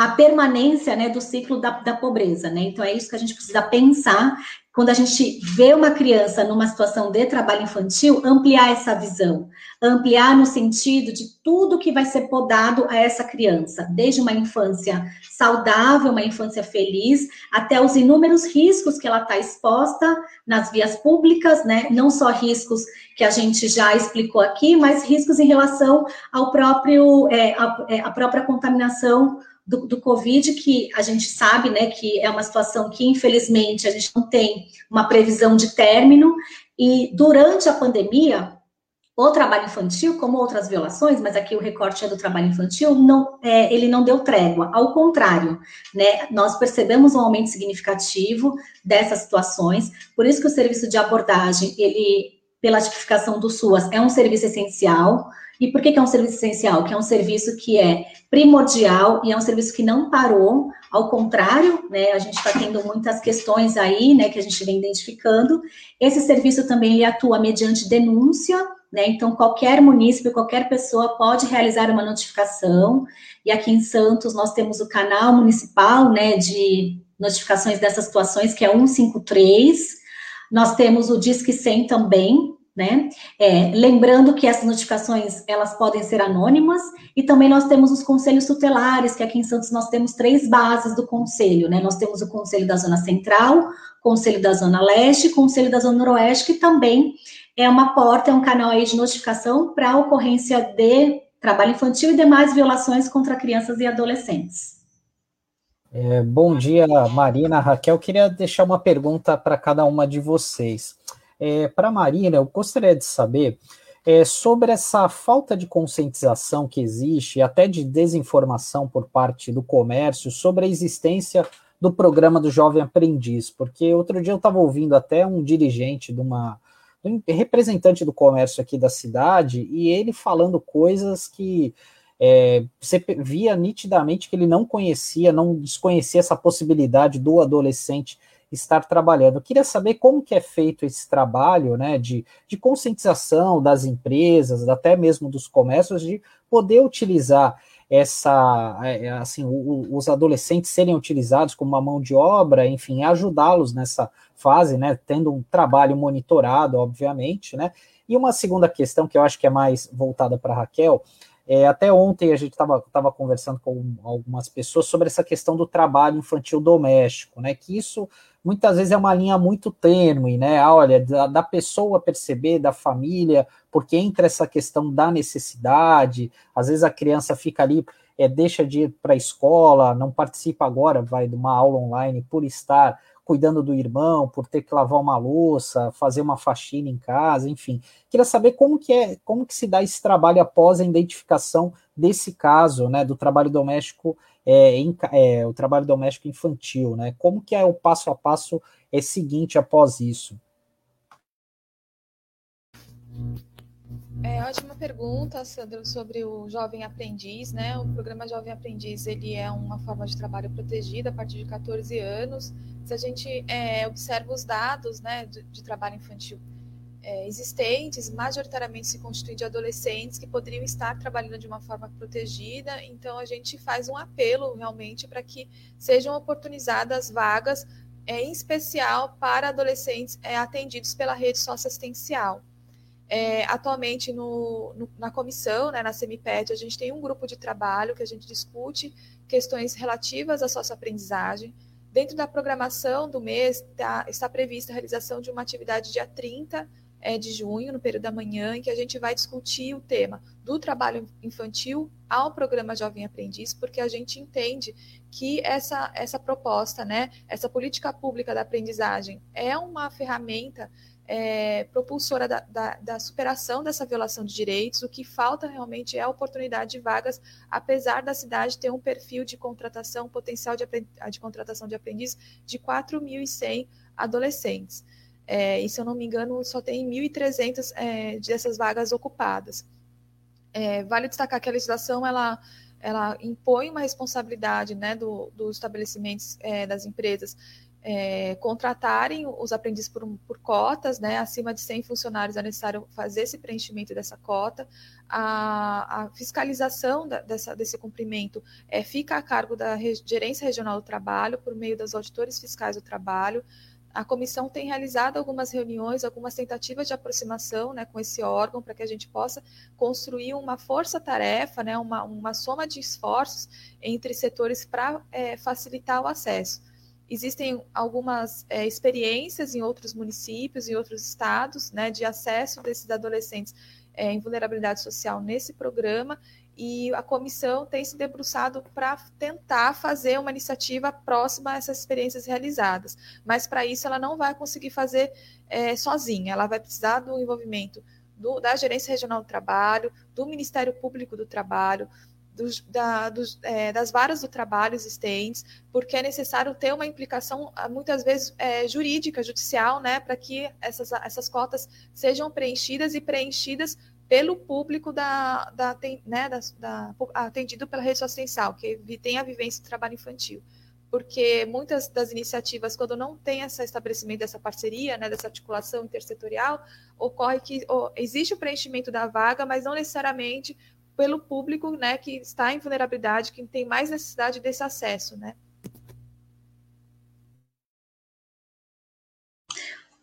a permanência né, do ciclo da, da pobreza, né? Então é isso que a gente precisa pensar quando a gente vê uma criança numa situação de trabalho infantil, ampliar essa visão, ampliar no sentido de tudo que vai ser podado a essa criança, desde uma infância saudável, uma infância feliz, até os inúmeros riscos que ela está exposta nas vias públicas, né? Não só riscos que a gente já explicou aqui, mas riscos em relação ao próprio, é, a, é, a própria contaminação do, do, Covid, que a gente sabe, né, que é uma situação que, infelizmente, a gente não tem uma previsão de término, e durante a pandemia, o trabalho infantil, como outras violações, mas aqui o recorte é do trabalho infantil, não, é, ele não deu trégua, ao contrário, né, nós percebemos um aumento significativo dessas situações, por isso que o serviço de abordagem, ele, pela tipificação do SUAS, é um serviço essencial, e por que, que é um serviço essencial? Que é um serviço que é primordial e é um serviço que não parou, ao contrário, né, a gente está tendo muitas questões aí, né, que a gente vem identificando. Esse serviço também ele atua mediante denúncia, né, então qualquer município, qualquer pessoa pode realizar uma notificação, e aqui em Santos nós temos o canal municipal, né, de notificações dessas situações, que é 153, nós temos o Disque 100 também, né? É, lembrando que essas notificações elas podem ser anônimas e também nós temos os conselhos tutelares, que aqui em Santos nós temos três bases do conselho, né? Nós temos o conselho da Zona Central, conselho da Zona Leste, conselho da Zona Noroeste, que também é uma porta, é um canal aí de notificação para ocorrência de trabalho infantil e demais violações contra crianças e adolescentes. É, bom dia, Marina, Raquel. Queria deixar uma pergunta para cada uma de vocês. É, Para Marina, eu gostaria de saber é, sobre essa falta de conscientização que existe, até de desinformação por parte do comércio, sobre a existência do programa do Jovem Aprendiz, porque outro dia eu estava ouvindo até um dirigente de uma um representante do comércio aqui da cidade e ele falando coisas que é, você via nitidamente que ele não conhecia, não desconhecia essa possibilidade do adolescente estar trabalhando. Eu queria saber como que é feito esse trabalho né, de, de conscientização das empresas, até mesmo dos comércios, de poder utilizar essa é, é, assim os adolescentes serem utilizados como uma mão de obra, enfim, ajudá-los nessa fase, né, tendo um trabalho monitorado, obviamente, né? E uma segunda questão que eu acho que é mais voltada para Raquel, é, até ontem a gente estava conversando com algumas pessoas sobre essa questão do trabalho infantil doméstico, né? Que isso muitas vezes é uma linha muito tênue, né? Ah, olha, da, da, pessoa perceber, da família, porque entra essa questão da necessidade, às vezes a criança fica ali, é, deixa de ir para a escola, não participa agora, vai de uma aula online por estar cuidando do irmão, por ter que lavar uma louça, fazer uma faxina em casa, enfim. Queria saber como que é, como que se dá esse trabalho após a identificação desse caso, né, do trabalho doméstico é, em, é, o trabalho doméstico infantil, né? Como que é o passo a passo é, seguinte após isso? É ótima pergunta, Sandro, sobre o jovem aprendiz, né? O programa Jovem Aprendiz ele é uma forma de trabalho protegida a partir de 14 anos. Se a gente é, observa os dados, né, de, de trabalho infantil é, existentes, majoritariamente se constituem de adolescentes que poderiam estar trabalhando de uma forma protegida. Então, a gente faz um apelo realmente para que sejam oportunizadas vagas, é, em especial para adolescentes é, atendidos pela rede socioassistencial. É, atualmente, no, no, na comissão, né, na CEMIPET, a gente tem um grupo de trabalho que a gente discute questões relativas à socioaprendizagem. Dentro da programação do mês, tá, está prevista a realização de uma atividade dia 30 é, de junho, no período da manhã, em que a gente vai discutir o tema do trabalho infantil ao programa Jovem Aprendiz, porque a gente entende que essa, essa proposta, né, essa política pública da aprendizagem é uma ferramenta é, propulsora da, da, da, superação dessa violação de direitos. O que falta realmente é a oportunidade de vagas, apesar da cidade ter um perfil de contratação, potencial de, de contratação de aprendiz de 4.100 adolescentes. É, e se eu não me engano, só tem 1.300 é, dessas vagas ocupadas. É, vale destacar que a legislação ela, ela impõe uma responsabilidade né, do, dos estabelecimentos é, das empresas é, contratarem os aprendizes por, por, cotas, né, acima de 100 funcionários é necessário fazer esse preenchimento dessa cota. A, a fiscalização da, dessa, desse cumprimento é, fica a cargo da Gerência Regional do Trabalho, por meio dos auditores fiscais do trabalho. A comissão tem realizado algumas reuniões, algumas tentativas de aproximação né, com esse órgão, para que a gente possa construir uma força-tarefa, né, uma, uma soma de esforços entre setores para é, facilitar o acesso. Existem algumas é, experiências em outros municípios, em outros estados, né, de acesso desses adolescentes é, em vulnerabilidade social nesse programa, e a comissão tem se debruçado para tentar fazer uma iniciativa próxima a essas experiências realizadas. Mas para isso ela não vai conseguir fazer é, sozinha, ela vai precisar do envolvimento do, da Gerência Regional do Trabalho, do Ministério Público do Trabalho, dos, da, dos, é, das varas do trabalho existentes, porque é necessário ter uma implicação, ah, muitas vezes, é, jurídica, judicial, né, para que essas, essas cotas sejam preenchidas e preenchidas pelo público da, da, né, da, da, atendido pela rede social, que tem a vivência do trabalho infantil. Porque muitas das iniciativas, quando não tem esse estabelecimento dessa parceria, né, dessa articulação intersetorial, ocorre que existe o preenchimento da vaga, mas não necessariamente pelo público né, que está em vulnerabilidade, que tem mais necessidade desse acesso. Né?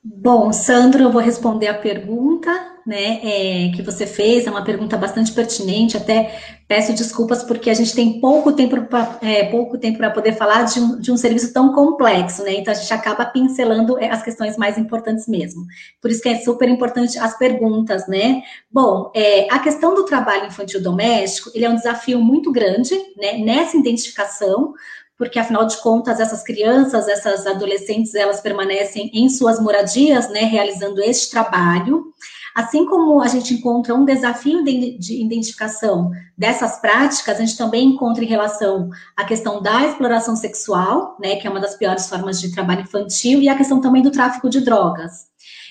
Bom, Sandro, eu vou responder a pergunta né, é, que você fez, é uma pergunta bastante pertinente, até peço desculpas porque a gente tem pouco tempo para é, pouco tempo para poder falar de um, de um serviço tão complexo, né? Então a gente acaba pincelando é, as questões mais importantes mesmo. Por isso que é super importante as perguntas, né? Bom, é, a questão do trabalho infantil doméstico, ele é um desafio muito grande, né, nessa identificação, porque afinal de contas essas crianças, essas adolescentes, elas permanecem em suas moradias, né, realizando este trabalho. Assim como a gente encontra um desafio de, de identificação dessas práticas, a gente também encontra em relação à questão da exploração sexual, né, que é uma das piores formas de trabalho infantil, e a questão também do tráfico de drogas.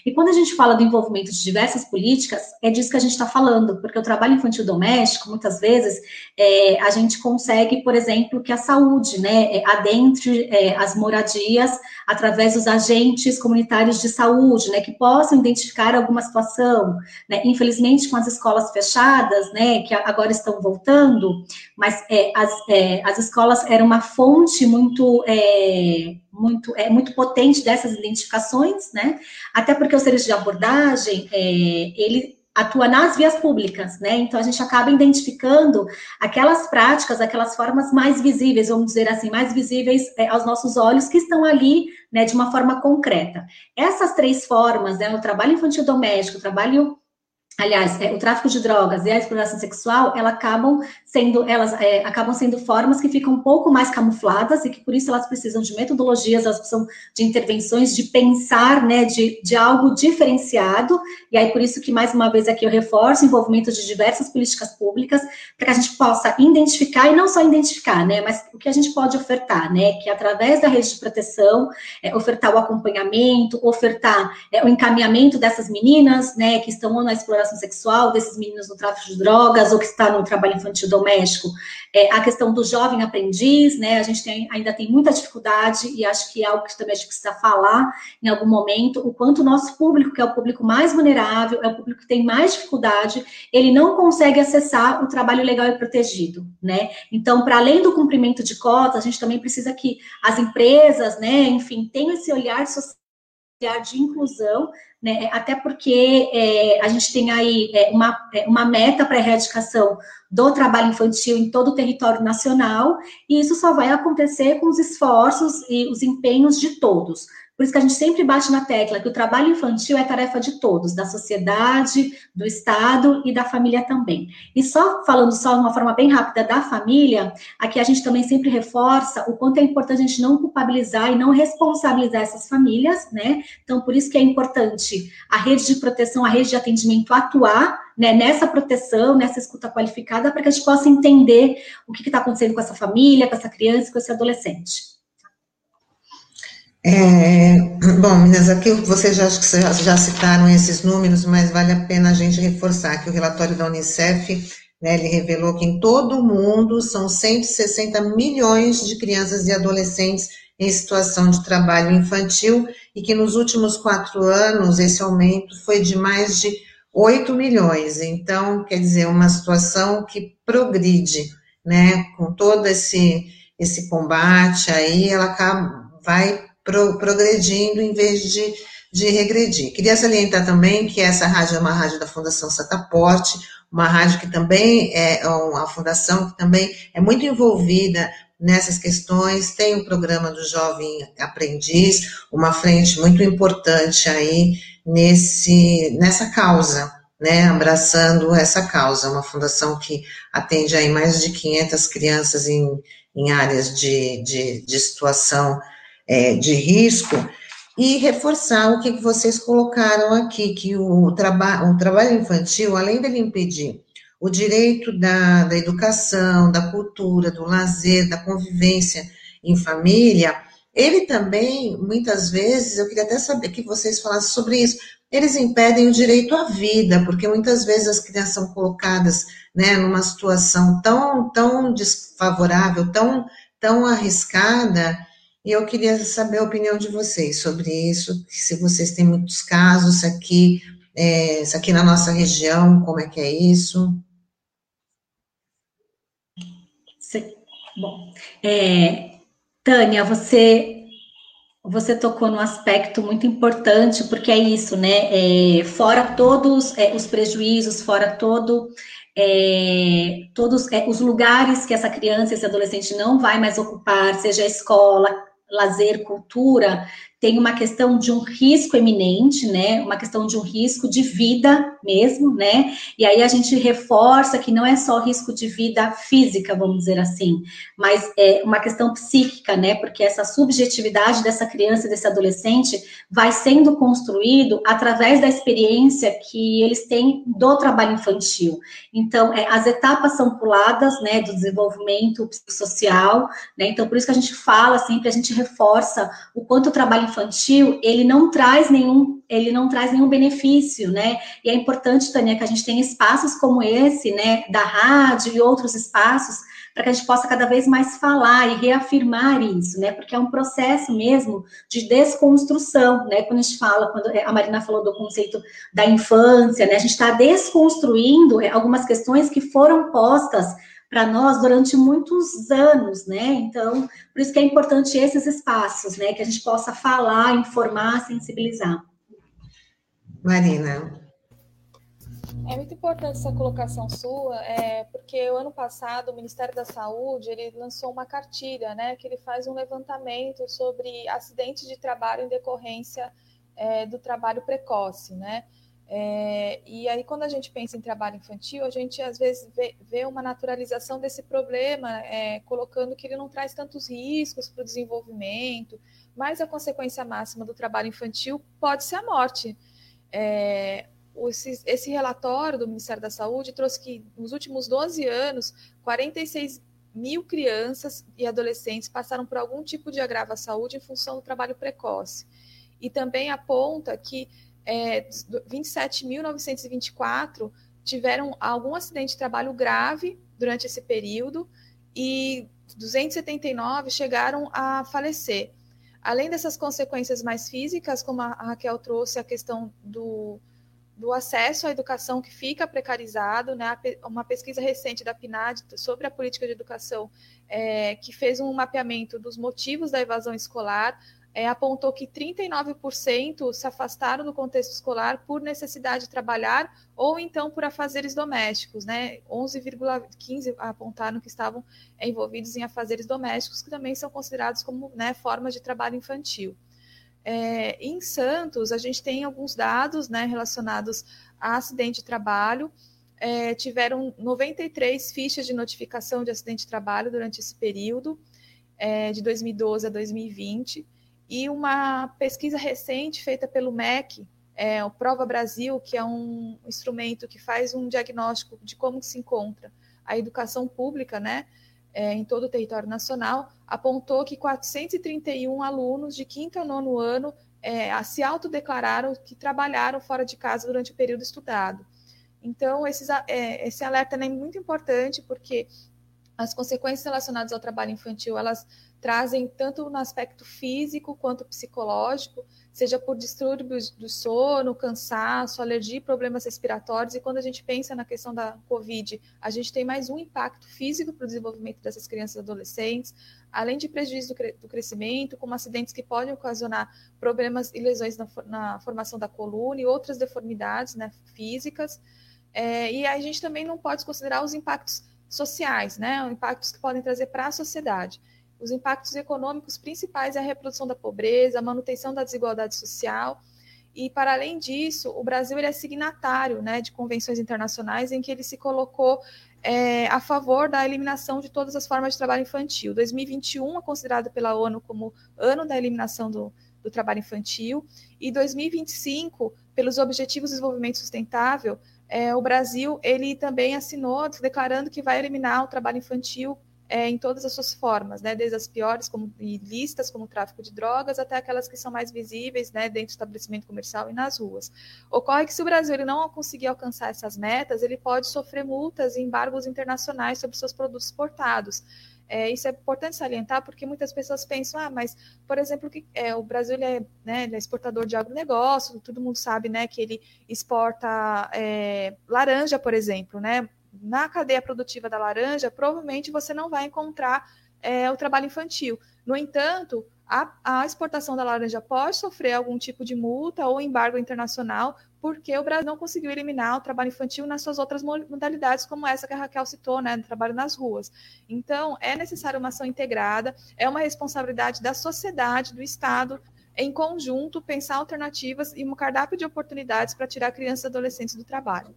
E quando a gente fala do envolvimento de diversas políticas, é disso que a gente está falando, porque o trabalho infantil doméstico, muitas vezes, é, a gente consegue, por exemplo, que a saúde, né, é, adentre é, as moradias através dos agentes comunitários de saúde, né, que possam identificar alguma situação, né, infelizmente com as escolas fechadas, né, que agora estão voltando, mas é, as, é, as escolas eram uma fonte muito é, muito, é, muito potente dessas identificações, né? Até porque o serviço de abordagem, é, ele atua nas vias públicas, né? Então a gente acaba identificando aquelas práticas, aquelas formas mais visíveis, vamos dizer assim, mais visíveis é, aos nossos olhos que estão ali, né, de uma forma concreta. Essas três formas, né, o trabalho infantil doméstico, o trabalho aliás, é, o tráfico de drogas e a exploração sexual, elas acabam sendo, elas é, acabam sendo formas que ficam um pouco mais camufladas e que por isso elas precisam de metodologias, elas precisam de intervenções, de pensar, né, de, de algo diferenciado, e aí por isso que, mais uma vez, aqui eu reforço o envolvimento de diversas políticas públicas, para que a gente possa identificar, e não só identificar, né, mas o que a gente pode ofertar, né, que através da rede de proteção, é, ofertar o acompanhamento, ofertar é, o encaminhamento dessas meninas, né, que estão na exploração sexual desses meninos no tráfico de drogas ou que está no trabalho infantil doméstico, é, a questão do jovem aprendiz, né? A gente tem, ainda tem muita dificuldade e acho que é algo que também a gente precisa falar em algum momento, o quanto o nosso público, que é o público mais vulnerável, é o público que tem mais dificuldade, ele não consegue acessar o trabalho legal e protegido, né? Então, para além do cumprimento de cotas, a gente também precisa que as empresas, né, enfim, tenham esse olhar social de inclusão, né, até porque é, a gente tem aí é, uma, é, uma meta para a erradicação do trabalho infantil em todo o território nacional, e isso só vai acontecer com os esforços e os empenhos de todos. Por isso que a gente sempre bate na tecla que o trabalho infantil é tarefa de todos, da sociedade, do Estado e da família também. E só falando só de uma forma bem rápida da família, aqui a gente também sempre reforça o quanto é importante a gente não culpabilizar e não responsabilizar essas famílias, né? Então, por isso que é importante a rede de proteção, a rede de atendimento atuar né, nessa proteção, nessa escuta qualificada, para que a gente possa entender o que está acontecendo com essa família, com essa criança, com esse adolescente. É, bom, meninas, aqui vocês já, já, já, citaram esses números, mas vale a pena a gente reforçar que o relatório da Unicef, né, ele revelou que em todo o mundo são 160 milhões de crianças e adolescentes em situação de trabalho infantil e que nos últimos quatro anos esse aumento foi de mais de 8 milhões. Então, quer dizer, uma situação que progride, né, com todo esse, esse combate aí, ela acaba, vai pro, progredindo em vez de, de regredir. Queria salientar também que essa rádio é uma rádio da Fundação Sataporte, uma rádio que também é uma fundação que também é muito envolvida nessas questões, tem o programa do Jovem Aprendiz, uma frente muito importante aí nesse, nessa causa, né, abraçando essa causa, uma fundação que atende aí mais de 500 crianças em, em áreas de, de, de situação é, de risco, e reforçar o que vocês colocaram aqui, que o, traba o trabalho infantil, além dele impedir o direito da, da educação, da cultura, do lazer, da convivência em família, ele também, muitas vezes, eu queria até saber que vocês falassem sobre isso, eles impedem o direito à vida, porque muitas vezes as crianças são colocadas né, numa situação tão, tão desfavorável, tão, tão arriscada, e eu queria saber a opinião de vocês sobre isso, se vocês têm muitos casos, aqui, é, aqui na nossa região, como é que é isso? Sim. Bom, é, Tânia, você você tocou num aspecto muito importante, porque é isso, né? É, fora todos é, os prejuízos, fora todo é, todos é, os lugares que essa criança, esse adolescente não vai mais ocupar, seja a escola, lazer, cultura, tem uma questão de um risco eminente, né? Uma questão de um risco de vida mesmo, né? E aí a gente reforça que não é só risco de vida física, vamos dizer assim, mas é uma questão psíquica, né? Porque essa subjetividade dessa criança, desse adolescente, vai sendo construído através da experiência que eles têm do trabalho infantil. Então, é, as etapas são puladas, né? Do desenvolvimento psicossocial, né? Então, por isso que a gente fala sempre, a gente reforça o quanto o trabalho infantil, ele não traz nenhum, ele não traz nenhum benefício, né? E é importante, Tânia, que a gente tenha espaços como esse, né, da rádio e outros espaços, para que a gente possa cada vez mais falar e reafirmar isso, né? Porque é um processo mesmo de desconstrução, né? Quando a gente fala, quando a Marina falou do conceito da infância, né? A gente está desconstruindo é, algumas questões que foram postas para nós durante muitos anos, né? Então, por isso que é importante esses espaços, né? Que a gente possa falar, informar, sensibilizar. Marina. É muito importante essa colocação sua, é, porque o ano passado o Ministério da Saúde ele lançou uma cartilha, né, que ele faz um levantamento sobre acidentes de trabalho em decorrência é, do trabalho precoce, né? É, e aí, quando a gente pensa em trabalho infantil, a gente às vezes vê, vê uma naturalização desse problema, é, colocando que ele não traz tantos riscos para o desenvolvimento, mas a consequência máxima do trabalho infantil pode ser a morte. É, esse, esse relatório do Ministério da Saúde trouxe que nos últimos 12 anos, 46 mil crianças e adolescentes passaram por algum tipo de agravo à saúde em função do trabalho precoce. E também aponta que é, 27.924 tiveram algum acidente de trabalho grave durante esse período e 279 chegaram a falecer. Além dessas consequências mais físicas, como a Raquel trouxe, a questão do, do acesso à educação que fica precarizado, né? Uma pesquisa recente da PNAD sobre a política de educação, é, que fez um mapeamento dos motivos da evasão escolar, é, apontou que 39% se afastaram do contexto escolar por necessidade de trabalhar ou então por afazeres domésticos, né? 11,15 apontaram que estavam envolvidos em afazeres domésticos, que também são considerados como né, formas de trabalho infantil. É, em Santos, a gente tem alguns dados né, relacionados a acidente de trabalho. É, tiveram 93 fichas de notificação de acidente de trabalho durante esse período, é, de 2012 a 2020. E uma pesquisa recente feita pelo MEC, é, o Prova Brasil, que é um instrumento que faz um diagnóstico de como se encontra a educação pública, né, é, em todo o território nacional, apontou que 431 alunos de quinto a nono ano é, se autodeclararam que trabalharam fora de casa durante o período estudado. Então, esses, é, esse alerta é muito importante porque as consequências relacionadas ao trabalho infantil, elas trazem tanto no aspecto físico quanto psicológico, seja por distúrbios do sono, cansaço, alergia, problemas respiratórios. E quando a gente pensa na questão da Covid, a gente tem mais um impacto físico para o desenvolvimento dessas crianças e adolescentes, além de prejuízo do crescimento, como acidentes que podem ocasionar problemas e lesões na, na formação da coluna e outras deformidades né, físicas. É, e a gente também não pode considerar os impactos sociais, né, impactos que podem trazer para a sociedade. Os impactos econômicos principais é a reprodução da pobreza, a manutenção da desigualdade social. E, para além disso, o Brasil ele é signatário né, de convenções internacionais em que ele se colocou é, a favor da eliminação de todas as formas de trabalho infantil. 2021 é considerado pela ONU como ano da eliminação do, do trabalho infantil, e 2025, pelos Objetivos de Desenvolvimento Sustentável, é, o Brasil ele também assinou declarando que vai eliminar o trabalho infantil é, em todas as suas formas, né, desde as piores como listas, como o tráfico de drogas, até aquelas que são mais visíveis, né, dentro do estabelecimento comercial e nas ruas. Ocorre que se o Brasil não conseguir alcançar essas metas, ele pode sofrer multas e embargos internacionais sobre seus produtos exportados. É, isso é importante salientar porque muitas pessoas pensam, ah, mas, por exemplo, que é, o Brasil é, né, é, exportador de agronegócio, todo mundo sabe né, que ele exporta é, laranja, por exemplo, né? na cadeia produtiva da laranja, provavelmente você não vai encontrar é, o trabalho infantil. No entanto, a, a, exportação da laranja pode sofrer algum tipo de multa ou embargo internacional, porque o Brasil não conseguiu eliminar o trabalho infantil nas suas outras modalidades, como essa que a Raquel citou, né, do trabalho nas ruas. Então, é necessária uma ação integrada, é uma responsabilidade da sociedade, do Estado, em conjunto, pensar alternativas e um cardápio de oportunidades para tirar crianças e adolescentes do trabalho.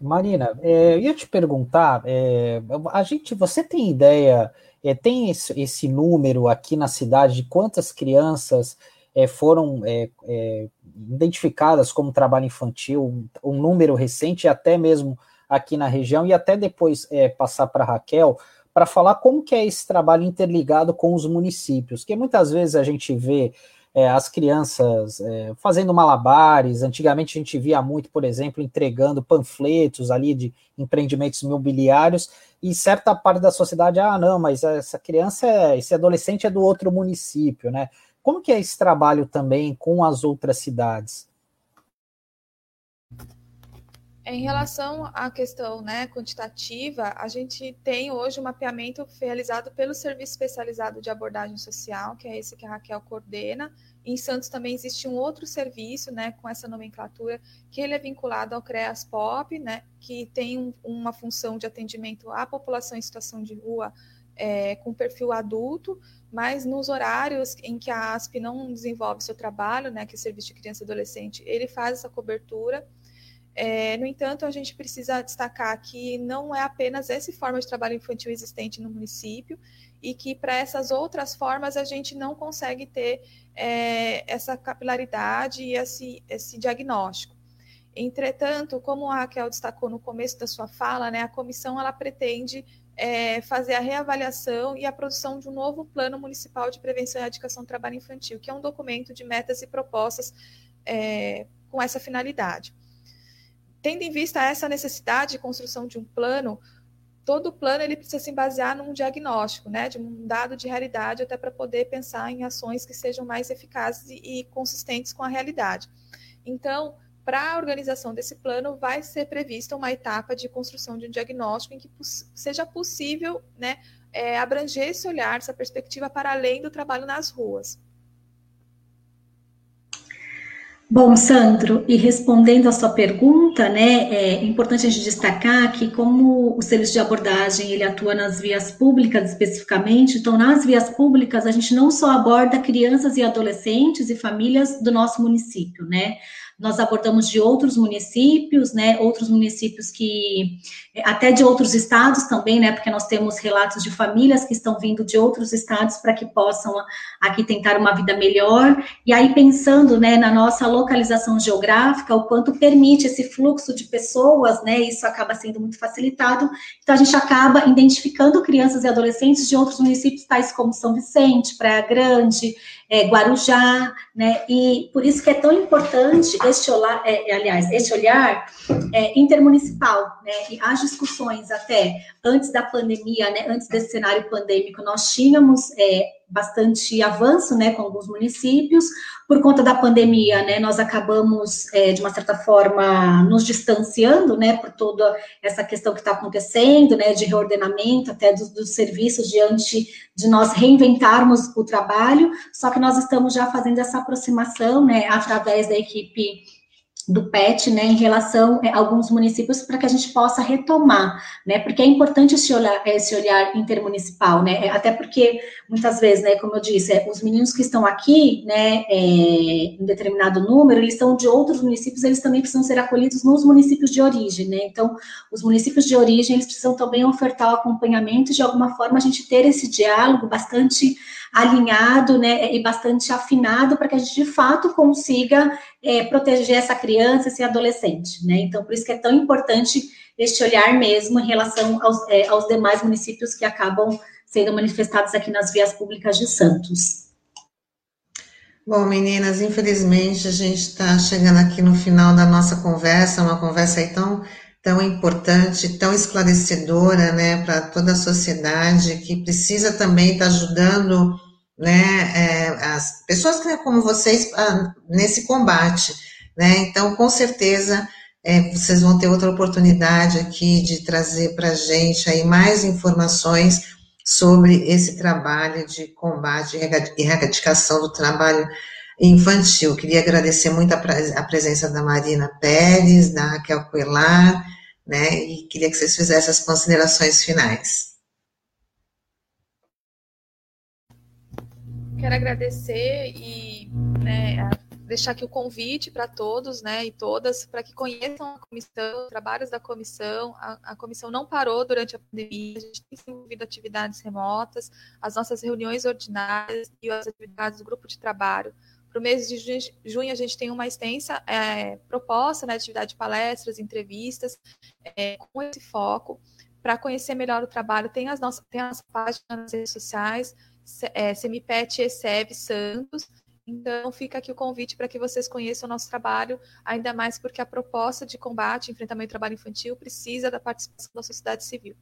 Marina, é, eu ia te perguntar, é, a gente, você tem ideia, é, tem esse, esse, número aqui na cidade de quantas crianças é, foram é, é, identificadas como trabalho infantil, um, um, número recente, até mesmo aqui na região, e até depois passar para Raquel, para falar como que é esse trabalho interligado com os municípios, que muitas vezes a gente vê é, as crianças é, fazendo malabares. Antigamente a gente via muito, por exemplo, entregando panfletos ali de empreendimentos imobiliários, e certa parte da sociedade, ah, não, mas essa criança, é, esse adolescente é do outro município, né? Como que é esse trabalho também com as outras cidades? Em relação à questão né, quantitativa, a gente tem hoje um mapeamento realizado pelo Serviço Especializado de Abordagem Social, que é esse que a Raquel coordena. Em Santos também existe um outro serviço né, com essa nomenclatura, que ele é vinculado ao CREAS POP, né, que tem um, uma função de atendimento à população em situação de rua é, com perfil adulto, mas nos horários em que a ASP não desenvolve seu trabalho, né, que é Serviço de Criança e Adolescente, ele faz essa cobertura é, no entanto, a gente precisa destacar que não é apenas essa forma de trabalho infantil existente no município e que para essas outras formas a gente não consegue ter é, essa capilaridade e esse, esse diagnóstico. Entretanto, como a Raquel destacou no começo da sua fala, né, a comissão ela pretende é, fazer a reavaliação e a produção de um novo plano municipal de prevenção e erradicação do trabalho infantil, que é um documento de metas e propostas é, com essa finalidade tendo em vista essa necessidade de construção de um plano, todo plano ele precisa se basear num diagnóstico, né, de um dado de realidade, até para poder pensar em ações que sejam mais eficazes e, e consistentes com a realidade. Então, para a organização desse plano, vai ser prevista uma etapa de construção de um diagnóstico em que seja possível né, é, abranger esse olhar, essa perspectiva para além do trabalho nas ruas. Bom, Sandro, e respondendo à sua pergunta, né, é importante a gente destacar que como o serviço de abordagem ele atua nas vias públicas especificamente, então nas vias públicas a gente não só aborda crianças e adolescentes e famílias do nosso município, né? Nós abordamos de outros municípios, né? Outros municípios que até de outros estados também, né? Porque nós temos relatos de famílias que estão vindo de outros estados para que possam aqui tentar uma vida melhor. E aí pensando, né, na nossa localização geográfica, o quanto permite esse fluxo de pessoas, né? Isso acaba sendo muito facilitado. Então a gente acaba identificando crianças e adolescentes de outros municípios, tais como São Vicente, Praia Grande, é, Guarujá, né? E por isso que é tão importante este olhar, é, aliás, este olhar é, intermunicipal, né? E as discussões até antes da pandemia, né? Antes desse cenário pandêmico, nós tínhamos é, bastante avanço, né, com alguns municípios. Por conta da pandemia, né, nós acabamos, é, de uma certa forma, nos distanciando, né, por toda essa questão que está acontecendo, né, de reordenamento até dos, dos, serviços diante de nós reinventarmos o trabalho. Só que nós estamos já fazendo essa aproximação, né, através da equipe do PET, né, em relação a alguns municípios, para que a gente possa retomar, né, porque é importante esse olhar, esse olhar intermunicipal, né, até porque, muitas vezes, né, como eu disse, é, os meninos que estão aqui, né, é, em determinado número, eles são de outros municípios, eles também precisam ser acolhidos nos municípios de origem, né, então, os municípios de origem, eles precisam também ofertar o acompanhamento, de alguma forma, a gente ter esse diálogo bastante alinhado, né, e bastante afinado para que a gente de fato consiga é, proteger essa criança, esse adolescente, né? Então, por isso que é tão importante este olhar mesmo em relação aos, é, aos demais municípios que acabam sendo manifestados aqui nas vias públicas de Santos. Bom, meninas, infelizmente a gente está chegando aqui no final da nossa conversa, uma conversa aí tão tão importante, tão esclarecedora, né, para toda a sociedade, que precisa também estar tá ajudando, né, é, as pessoas que, como vocês, ah, nesse combate, né, então, com certeza, é, vocês vão ter outra oportunidade aqui de trazer para a gente aí mais informações sobre esse trabalho de combate e erradicação do trabalho infantil. Queria agradecer muito a, presença da Marina Pérez, da Raquel Coelar, né? E queria que vocês fizessem as considerações finais. Quero agradecer e né, deixar aqui o convite para todos né, e todas para que conheçam a comissão, os trabalhos da comissão. A, a, comissão não parou durante a pandemia, a gente tem desenvolvido atividades remotas, as nossas reuniões ordinárias e as atividades do grupo de trabalho para o mês de junho, a gente tem uma extensa é, proposta né, de atividade de palestras, entrevistas, é, com esse foco. Para conhecer melhor o trabalho, tem as nossas tem as páginas nas redes sociais, é, Semipet e SEV Santos. Então, fica aqui o convite para que vocês conheçam o nosso trabalho, ainda mais porque a proposta de combate e enfrentamento ao trabalho infantil precisa da participação da sociedade civil.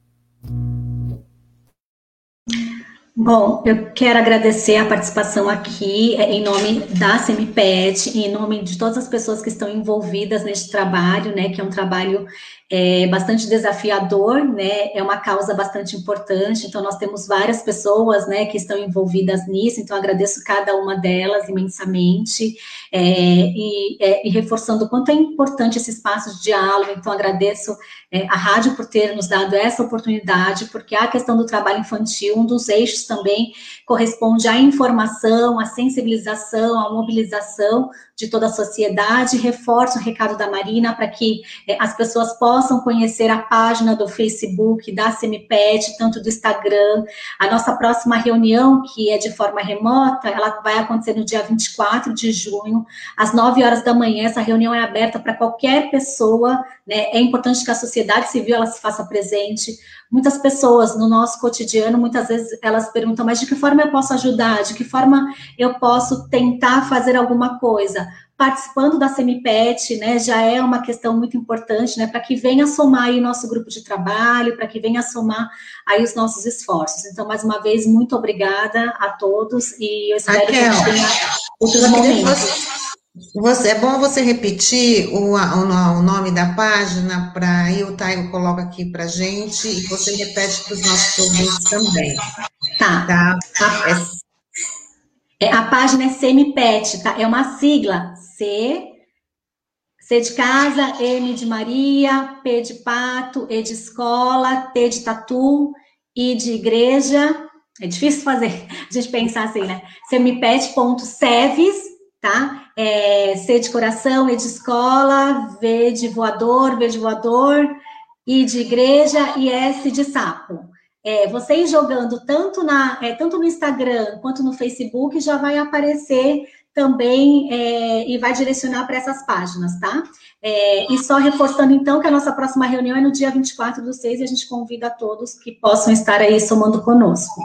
Bom, eu quero agradecer a participação aqui é, em nome da Semipet, em nome de todas as pessoas que estão envolvidas neste trabalho, né, que é um trabalho é bastante desafiador, né? É uma causa bastante importante. Então, nós temos várias pessoas, né, que estão envolvidas nisso. Então, agradeço cada uma delas imensamente é, e, é, e, reforçando o quanto é importante esse espaço de diálogo. Então, agradeço é, a rádio por ter nos dado essa oportunidade, porque a questão do trabalho infantil, um dos eixos também corresponde à informação, à sensibilização, à mobilização de toda a sociedade. Reforço o recado da Marina para que é, as pessoas possam conhecer a página do Facebook da Semipet, tanto do Instagram. A nossa próxima reunião, que é de forma remota, ela vai acontecer no dia 24 de junho, às 9 horas da manhã. Essa reunião é aberta para qualquer pessoa, né? É importante que a sociedade civil ela se faça presente. Muitas pessoas no nosso cotidiano, muitas vezes elas perguntam, mas de que forma eu posso ajudar? De que forma eu posso tentar fazer alguma coisa? Participando da Semipet, né, já é uma questão muito importante, né, para que venha somar aí nosso grupo de trabalho, para que venha somar aí os nossos esforços. Então, mais uma vez, muito obrigada a todos e eu espero Raquel, que tenha outros momentos. Você, é bom você repetir o, o, o nome da página para aí o Taio coloca aqui para gente e você repete para os nossos ouvintes também. Tá. tá? É, é, a página é Semipet, tá? É uma sigla C C de casa, M de Maria, P de pato, E de escola, T de tatu, I de igreja. É difícil fazer, a gente pensar assim, né? Semipet.seves, tá? É, C de coração, E de escola, V de voador, V de voador, I de igreja e S de sapo. É, vocês jogando tanto, na, é, tanto no Instagram quanto no Facebook já vai aparecer também é, e vai direcionar para essas páginas, tá? É, e só reforçando, então, que a nossa próxima reunião é no dia 24 do 6 e a gente convida a todos que possam estar aí somando conosco.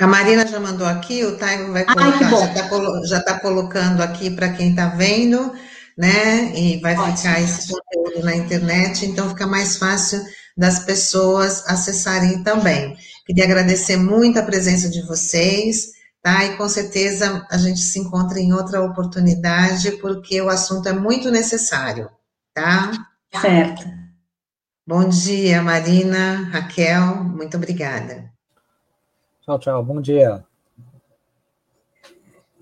A Marina já mandou aqui, o Taigo vai colocar, Ai, já está tá colocando aqui para quem está vendo, né? E vai Ótimo. ficar esse conteúdo na internet, então fica mais fácil das pessoas acessarem também. Queria agradecer muito a presença de vocês tá? E com certeza a gente se encontra em outra oportunidade, porque o assunto é muito necessário, tá? Certo. Bom dia, Marina, Raquel, muito obrigada. Tchau, tchau, bom dia.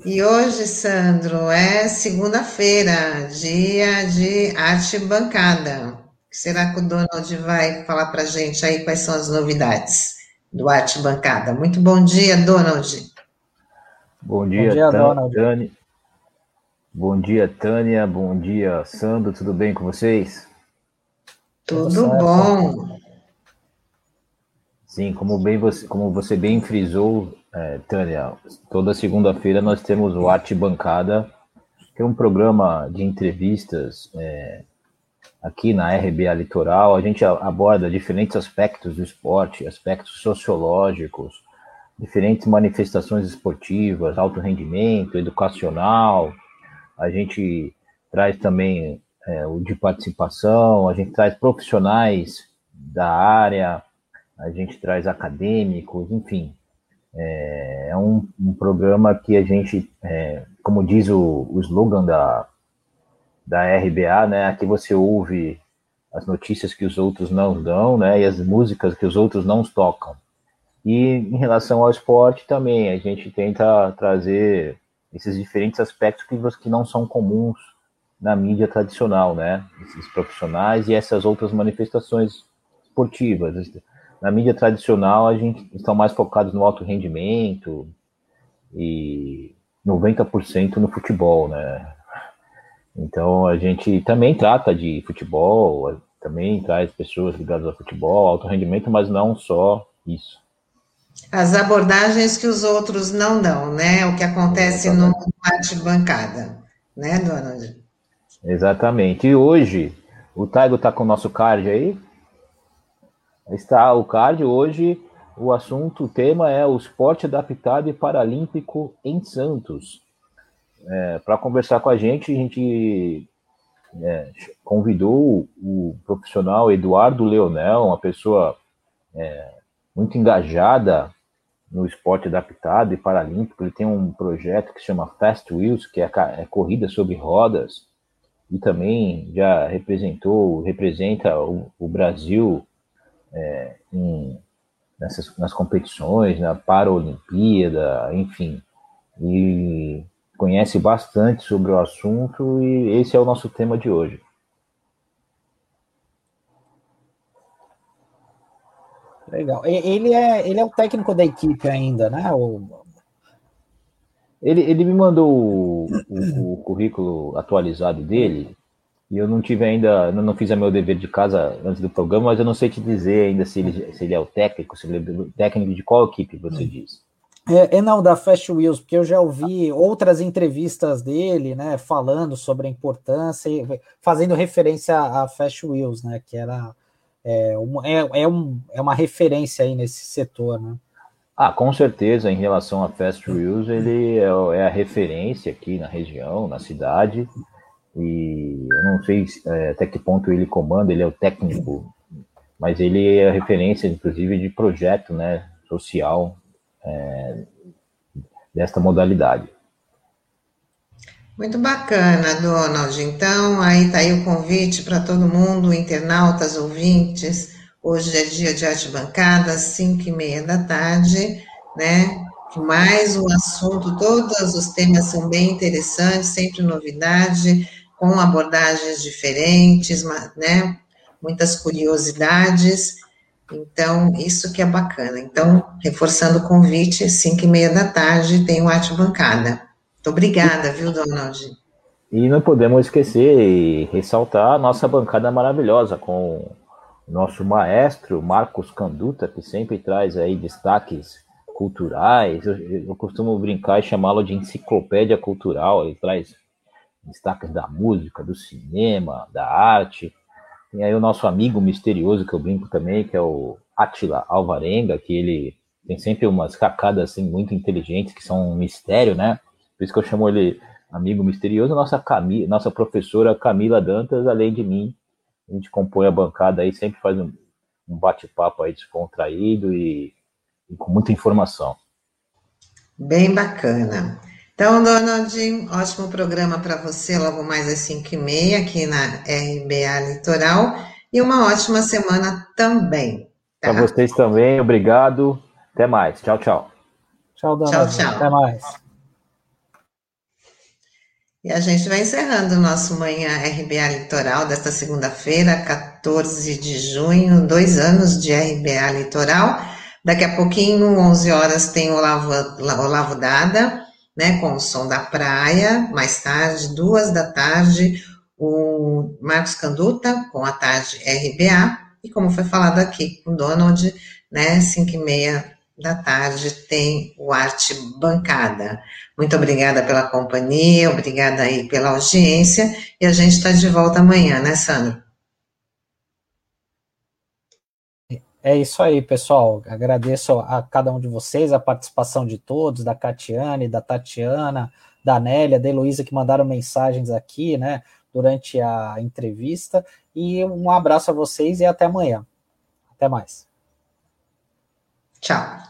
E hoje, Sandro, é segunda-feira, dia de arte bancada. Será que o Donald vai falar para gente aí quais são as novidades do Arte Bancada? Muito bom dia, Donald. Bom dia, bom dia. Tânia. Bom dia, Tânia. Bom dia, Sandro. Tudo bem com vocês? Tudo bom. Sim, como, bem você, como você bem frisou, é, Tânia, toda segunda-feira nós temos o Arte Bancada, que é um programa de entrevistas é, aqui na RBA Litoral. A gente aborda diferentes aspectos do esporte, aspectos sociológicos, diferentes manifestações esportivas, alto rendimento, educacional. A gente traz também é, o de participação, a gente traz profissionais da área, a gente traz acadêmicos, enfim. É, é um, um, programa que a gente, é, como diz o, o slogan da, da RBA, né, aqui você ouve as notícias que os outros não dão, né, e as músicas que os outros não tocam. E em relação ao esporte também, a gente tenta trazer esses diferentes aspectos que, que não são comuns na mídia tradicional, né? Esses profissionais e essas outras manifestações esportivas. Na mídia tradicional, a gente está mais focados no alto rendimento e 90% no futebol, né? Então a gente também trata de futebol, também traz pessoas ligadas ao futebol, alto rendimento, mas não só isso. As abordagens que os outros não dão, né? O que acontece Exatamente. no bancada, né, Donald? Exatamente. E hoje, o Taigo está com o nosso card aí? Está o card hoje. O assunto, o tema é o esporte adaptado e paralímpico em Santos. É, Para conversar com a gente, a gente é, convidou o profissional Eduardo Leonel, uma pessoa é, muito engajada no esporte adaptado e paralímpico. Ele tem um projeto que se chama Fast Wheels, que é, é corrida sobre rodas, e também já representou, representa o, o Brasil é, em, nessas, nas competições, na Paralimpíada, enfim, e conhece bastante sobre o assunto e esse é o nosso tema de hoje. Legal. Ele é, ele é o técnico da equipe ainda, né? O... Ele, ele me mandou o, o, o, currículo atualizado dele e eu não tive ainda, não, não fiz a meu dever de casa antes do programa, mas eu não sei te dizer ainda se ele, se ele é o técnico, se ele é o técnico de qual equipe você diz. É, é, não, da Fast Wheels, porque eu já ouvi outras entrevistas dele, né, falando sobre a importância, fazendo referência à Fast Wheels, né, que era é, um, é, é, um, é uma referência aí nesse setor, né? Ah, com certeza, em relação a Fast Wheels, ele é, é, a referência aqui na região, na cidade, e eu não sei é, até que ponto ele comanda, ele é o técnico, mas ele é a referência, inclusive, de projeto né, social é, desta modalidade. Muito bacana, Donald. Então, aí está aí o convite para todo mundo, internautas, ouvintes. Hoje é dia de arte bancada, às 5 e meia da tarde, né? Mais um assunto, todos os temas são bem interessantes, sempre novidade, com abordagens diferentes, né? Muitas curiosidades. Então, isso que é bacana. Então, reforçando o convite, 5 e meia da tarde tem o Arte Bancada. Muito obrigada, viu, Donald? E não podemos esquecer e ressaltar a nossa bancada maravilhosa com o nosso maestro Marcos Canduta, que sempre traz aí destaques culturais. Eu, eu costumo brincar e chamá-lo de enciclopédia cultural. Ele traz destaques da música, do cinema, da arte. Tem aí o nosso amigo misterioso que eu brinco também, que é o Atila Alvarenga, que ele tem sempre umas cacadas assim muito inteligentes que são um mistério, né? Por isso que eu chamo ele amigo misterioso. Nossa Camila, nossa professora Camila Dantas, além de mim, a gente compõe a bancada aí, sempre faz um, um bate-papo aí descontraído e, e com muita informação. Bem bacana. Então, Donald, ótimo programa para você, logo mais às 5 e meia aqui na RBA Litoral. E uma ótima semana também. Tá? Para vocês também, obrigado. Até mais. Tchau, tchau. Tchau, Donald. Tchau, tchau. Até mais. E a gente vai encerrando o nosso Manhã RBA Litoral desta segunda-feira, 14 de junho, dois anos de RBA Litoral. Daqui a pouquinho, 11 horas, tem o Olavo, Dada né, com o som da praia, mais tarde, duas da tarde, o Marcos Canduta, com a tarde RBA, e como foi falado aqui com o Donald, né, cinco e meia da tarde tem o Arte Bancada. Muito obrigada pela companhia, obrigada aí pela audiência, e a gente está de volta amanhã, né, Sandro? É isso aí, pessoal. Agradeço a cada um de vocês, a participação de todos, da Catiane, da Tatiana, da Nélia, da Heloísa, que mandaram mensagens aqui, né, durante a entrevista. E um abraço a vocês e até amanhã. Até mais. Tchau.